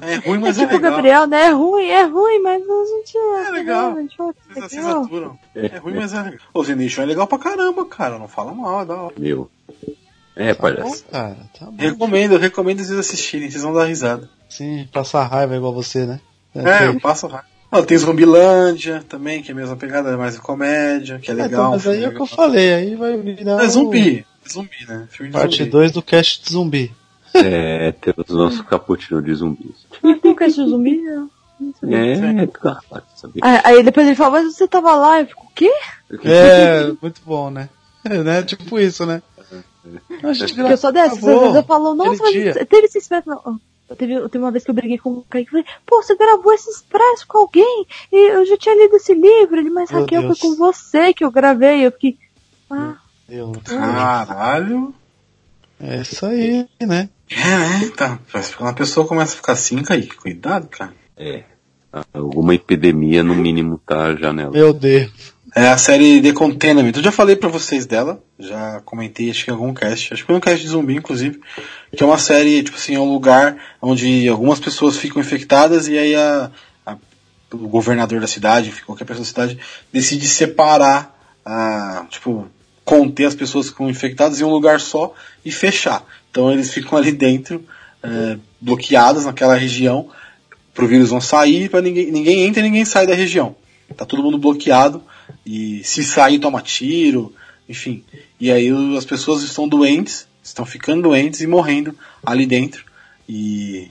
É ruim, É mas é tipo o legal. Gabriel, né? É ruim, é ruim, mas a gente é, É legal. Gente Vocês, é vocês legal. aturam. É ruim, mas é legal. O Zenation é legal pra caramba, cara. Não fala mal, é da hora. Meu. É Tá bom, palhaçada. cara, tá bom. Recomendo, eu recomendo vocês assistirem, vocês vão dar risada. Sim, passar raiva igual você, né? É, eu passo rápido. Ah, tem Zumbilândia também, que é a mesma pegada, é mais comédia, que é Ah, então, legal. mas aí é o que eu falei, aí vai virar É o- zumbi. Zumbi, né? Filme de parte zumbi. 2 do cast de zumbi. É, temos o nosso cappuccino de zumbis. Não tem que assistir zumbi? Não. É, capaz de saber. Aí, depois ele fala, mas você tava lá? Eu fico, o quê? É, muito bom, né? É, né? Tipo isso, né? A gente Porque eu sou dessas, às vezes eu falo, nossa, mas dia. teve esse expresso. Teve, teve uma vez que eu briguei com o Kaique e falei, pô, você gravou esse expresso com alguém? E eu já tinha lido esse livro. Ele, mas Meu Raquel, foi com você que eu gravei. Eu fiquei, ah, Deus. Caralho. É isso aí, né? É, né? Tá. Quando a pessoa começa a ficar assim, Kaique, cuidado, cara. É. Alguma epidemia, no mínimo, tá já nela. Meu Deus. É a série The Containment. Eu já falei pra vocês dela, já comentei acho que em algum cast, acho que foi um cast de zumbi, inclusive, que é uma série, tipo assim, é um lugar onde algumas pessoas ficam infectadas e aí a, a- o governador da cidade, qualquer pessoa da cidade, decide separar, a, tipo, conter as pessoas que ficam infectadas em um lugar só e fechar. Então eles ficam ali dentro, é, bloqueados naquela região, pro vírus não sair, para ninguém, ninguém entra e ninguém sai da região. Tá todo mundo bloqueado e se sair toma tiro, enfim. E aí as pessoas estão doentes, estão ficando doentes e morrendo ali dentro. E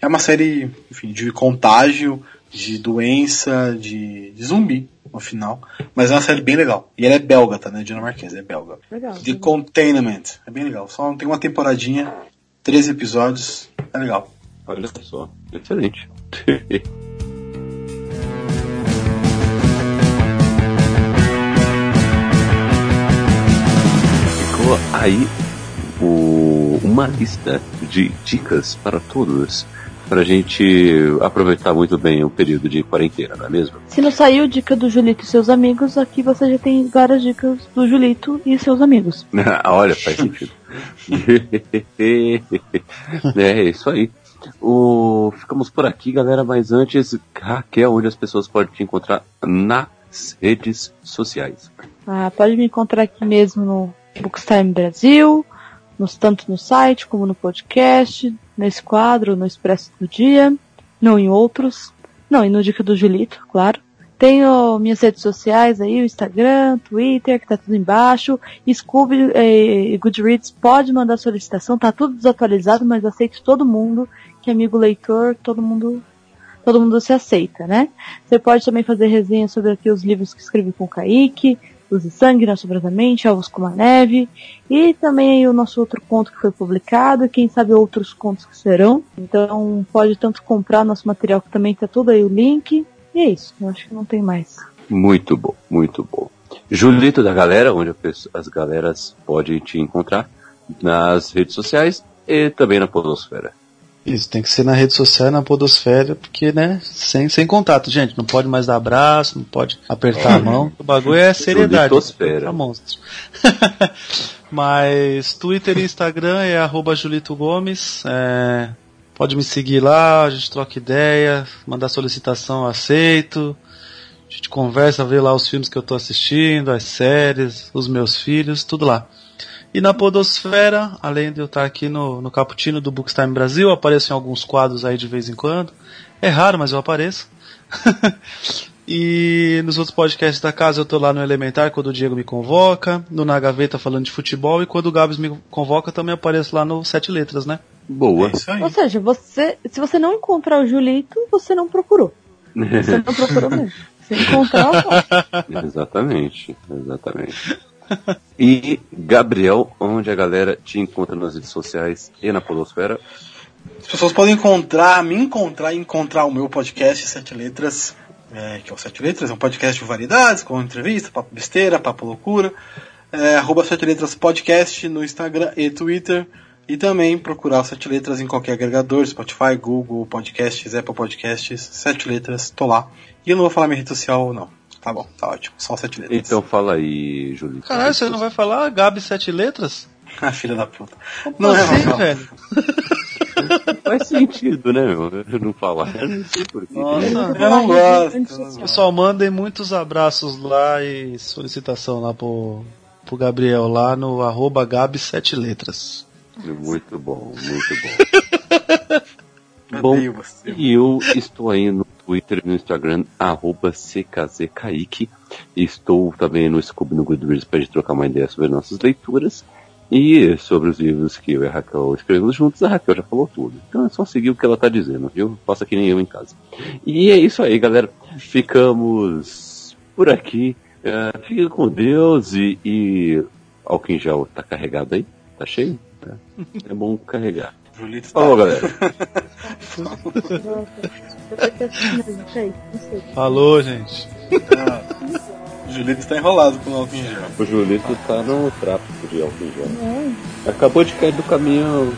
é uma série, enfim, de contágio, de doença, de, de zumbi no final. Mas é uma série bem legal. E ela é belga, tá? Né? Dinamarquesa, é belga. legal. The Containment. É bem legal. Só tem uma temporadinha, 13 episódios. É legal. Olha só. Excelente. aí o- uma lista de dicas para todos. Pra gente aproveitar muito bem o período de quarentena, não é mesmo? Se não saiu dica do Julito e seus amigos, aqui você já tem várias dicas do Julito e seus amigos. Olha, faz sentido. é isso aí. O, ficamos por aqui, galera. Mas antes, Raquel, onde as pessoas podem te encontrar nas redes sociais. Ah, pode me encontrar aqui mesmo no Bookstime Brasil, nos, tanto no site como no podcast, nesse quadro, no Expresso do Dia, não em outros, não, e no Dica do Julito, claro. Tenho minhas redes sociais aí, o Instagram, Twitter, que tá tudo embaixo. Scooby eh, e Goodreads pode mandar solicitação, tá tudo desatualizado, mas aceito todo mundo, que é amigo leitor, todo mundo todo mundo se aceita, né? Você pode também fazer resenha sobre aqui os livros que escrevi com o Kaique, Luz e Sangue, Assombrosamente, Alvos como a Neve, e também o nosso outro conto que foi publicado, e quem sabe outros contos que serão. Então pode tanto comprar nosso material que também tá tudo aí o link. E é isso, eu acho que não tem mais. Muito bom, muito bom. Julito da galera, onde as galeras podem te encontrar nas redes sociais e também na Podosfera. Isso, tem que ser na rede social e na podosfera, porque, né, sem, sem contato, gente, não pode mais dar abraço, não pode apertar a mão, o bagulho é seriedade. Julitosfera. Tá monstro. Mas Twitter e Instagram é arroba Julito Gomes, é, pode me seguir lá, a gente troca ideia, mandar solicitação, eu aceito, a gente conversa, vê lá os filmes que eu tô assistindo, as séries, os meus filhos, tudo lá. E na Podosfera, além de eu estar aqui no, no Caputino do Bookstime Brasil, apareço em alguns quadros aí de vez em quando. É raro, mas eu apareço. e nos outros podcasts da casa eu tô lá no Elementar quando o Diego me convoca, no Na Gaveta falando de futebol e quando o Gabs me convoca também apareço lá no Sete Letras, né? Boa. É isso aí. Ou seja, você, se você não encontrar o Julito, você não procurou. Você não procurou mesmo. Se encontrar, ó, exatamente, exatamente. E Gabriel, onde a galera te encontra nas redes sociais e na Podosfera. As pessoas podem encontrar, me encontrar e encontrar o meu podcast Sete Letras, é, que é o Sete Letras, é um podcast de variedades, com entrevista, papo besteira, papo loucura. É, arroba Sete Letras Podcast no Instagram e Twitter. E também procurar o Sete Letras em qualquer agregador, Spotify, Google, Podcasts, Apple Podcasts, Sete Letras, tô lá. E eu não vou falar minha rede social, não. Tá bom, tá ótimo. Só Sete Letras. Então fala aí, Julito. Caralho, você não vai falar Gabi Sete Letras? Ah, filha da puta. Como Não é, assim, velho? Faz sentido, né, meu? Eu não falar. Eu não sei porquê. Nossa. Eu não gosto. Pessoal, mandem muitos abraços lá e solicitação lá pro, pro Gabriel lá no arroba Gabi Sete Letras. Muito bom, muito bom. Bom, Odeio você. E eu estou aí no Twitter e no Instagram, arroba CKZKaique. Estou também no Scooby no Goodreads para gente trocar uma ideia sobre nossas leituras. E sobre os livros que eu e a Raquel escrevemos juntos, a Raquel já falou tudo. Então é só seguir o que ela tá dizendo, viu? Faça que nem eu em casa. E é isso aí, galera. Ficamos por aqui. Uh, fica com Deus e, e álcool em gel tá carregado aí? Tá cheio? É, é bom carregar. Julito tá. Falou, galera. Falou, gente. Ah, o Julito tá enrolado com o álcool em gel. O Julito tá no tráfico de álcool em gel. Acabou de cair do caminhão.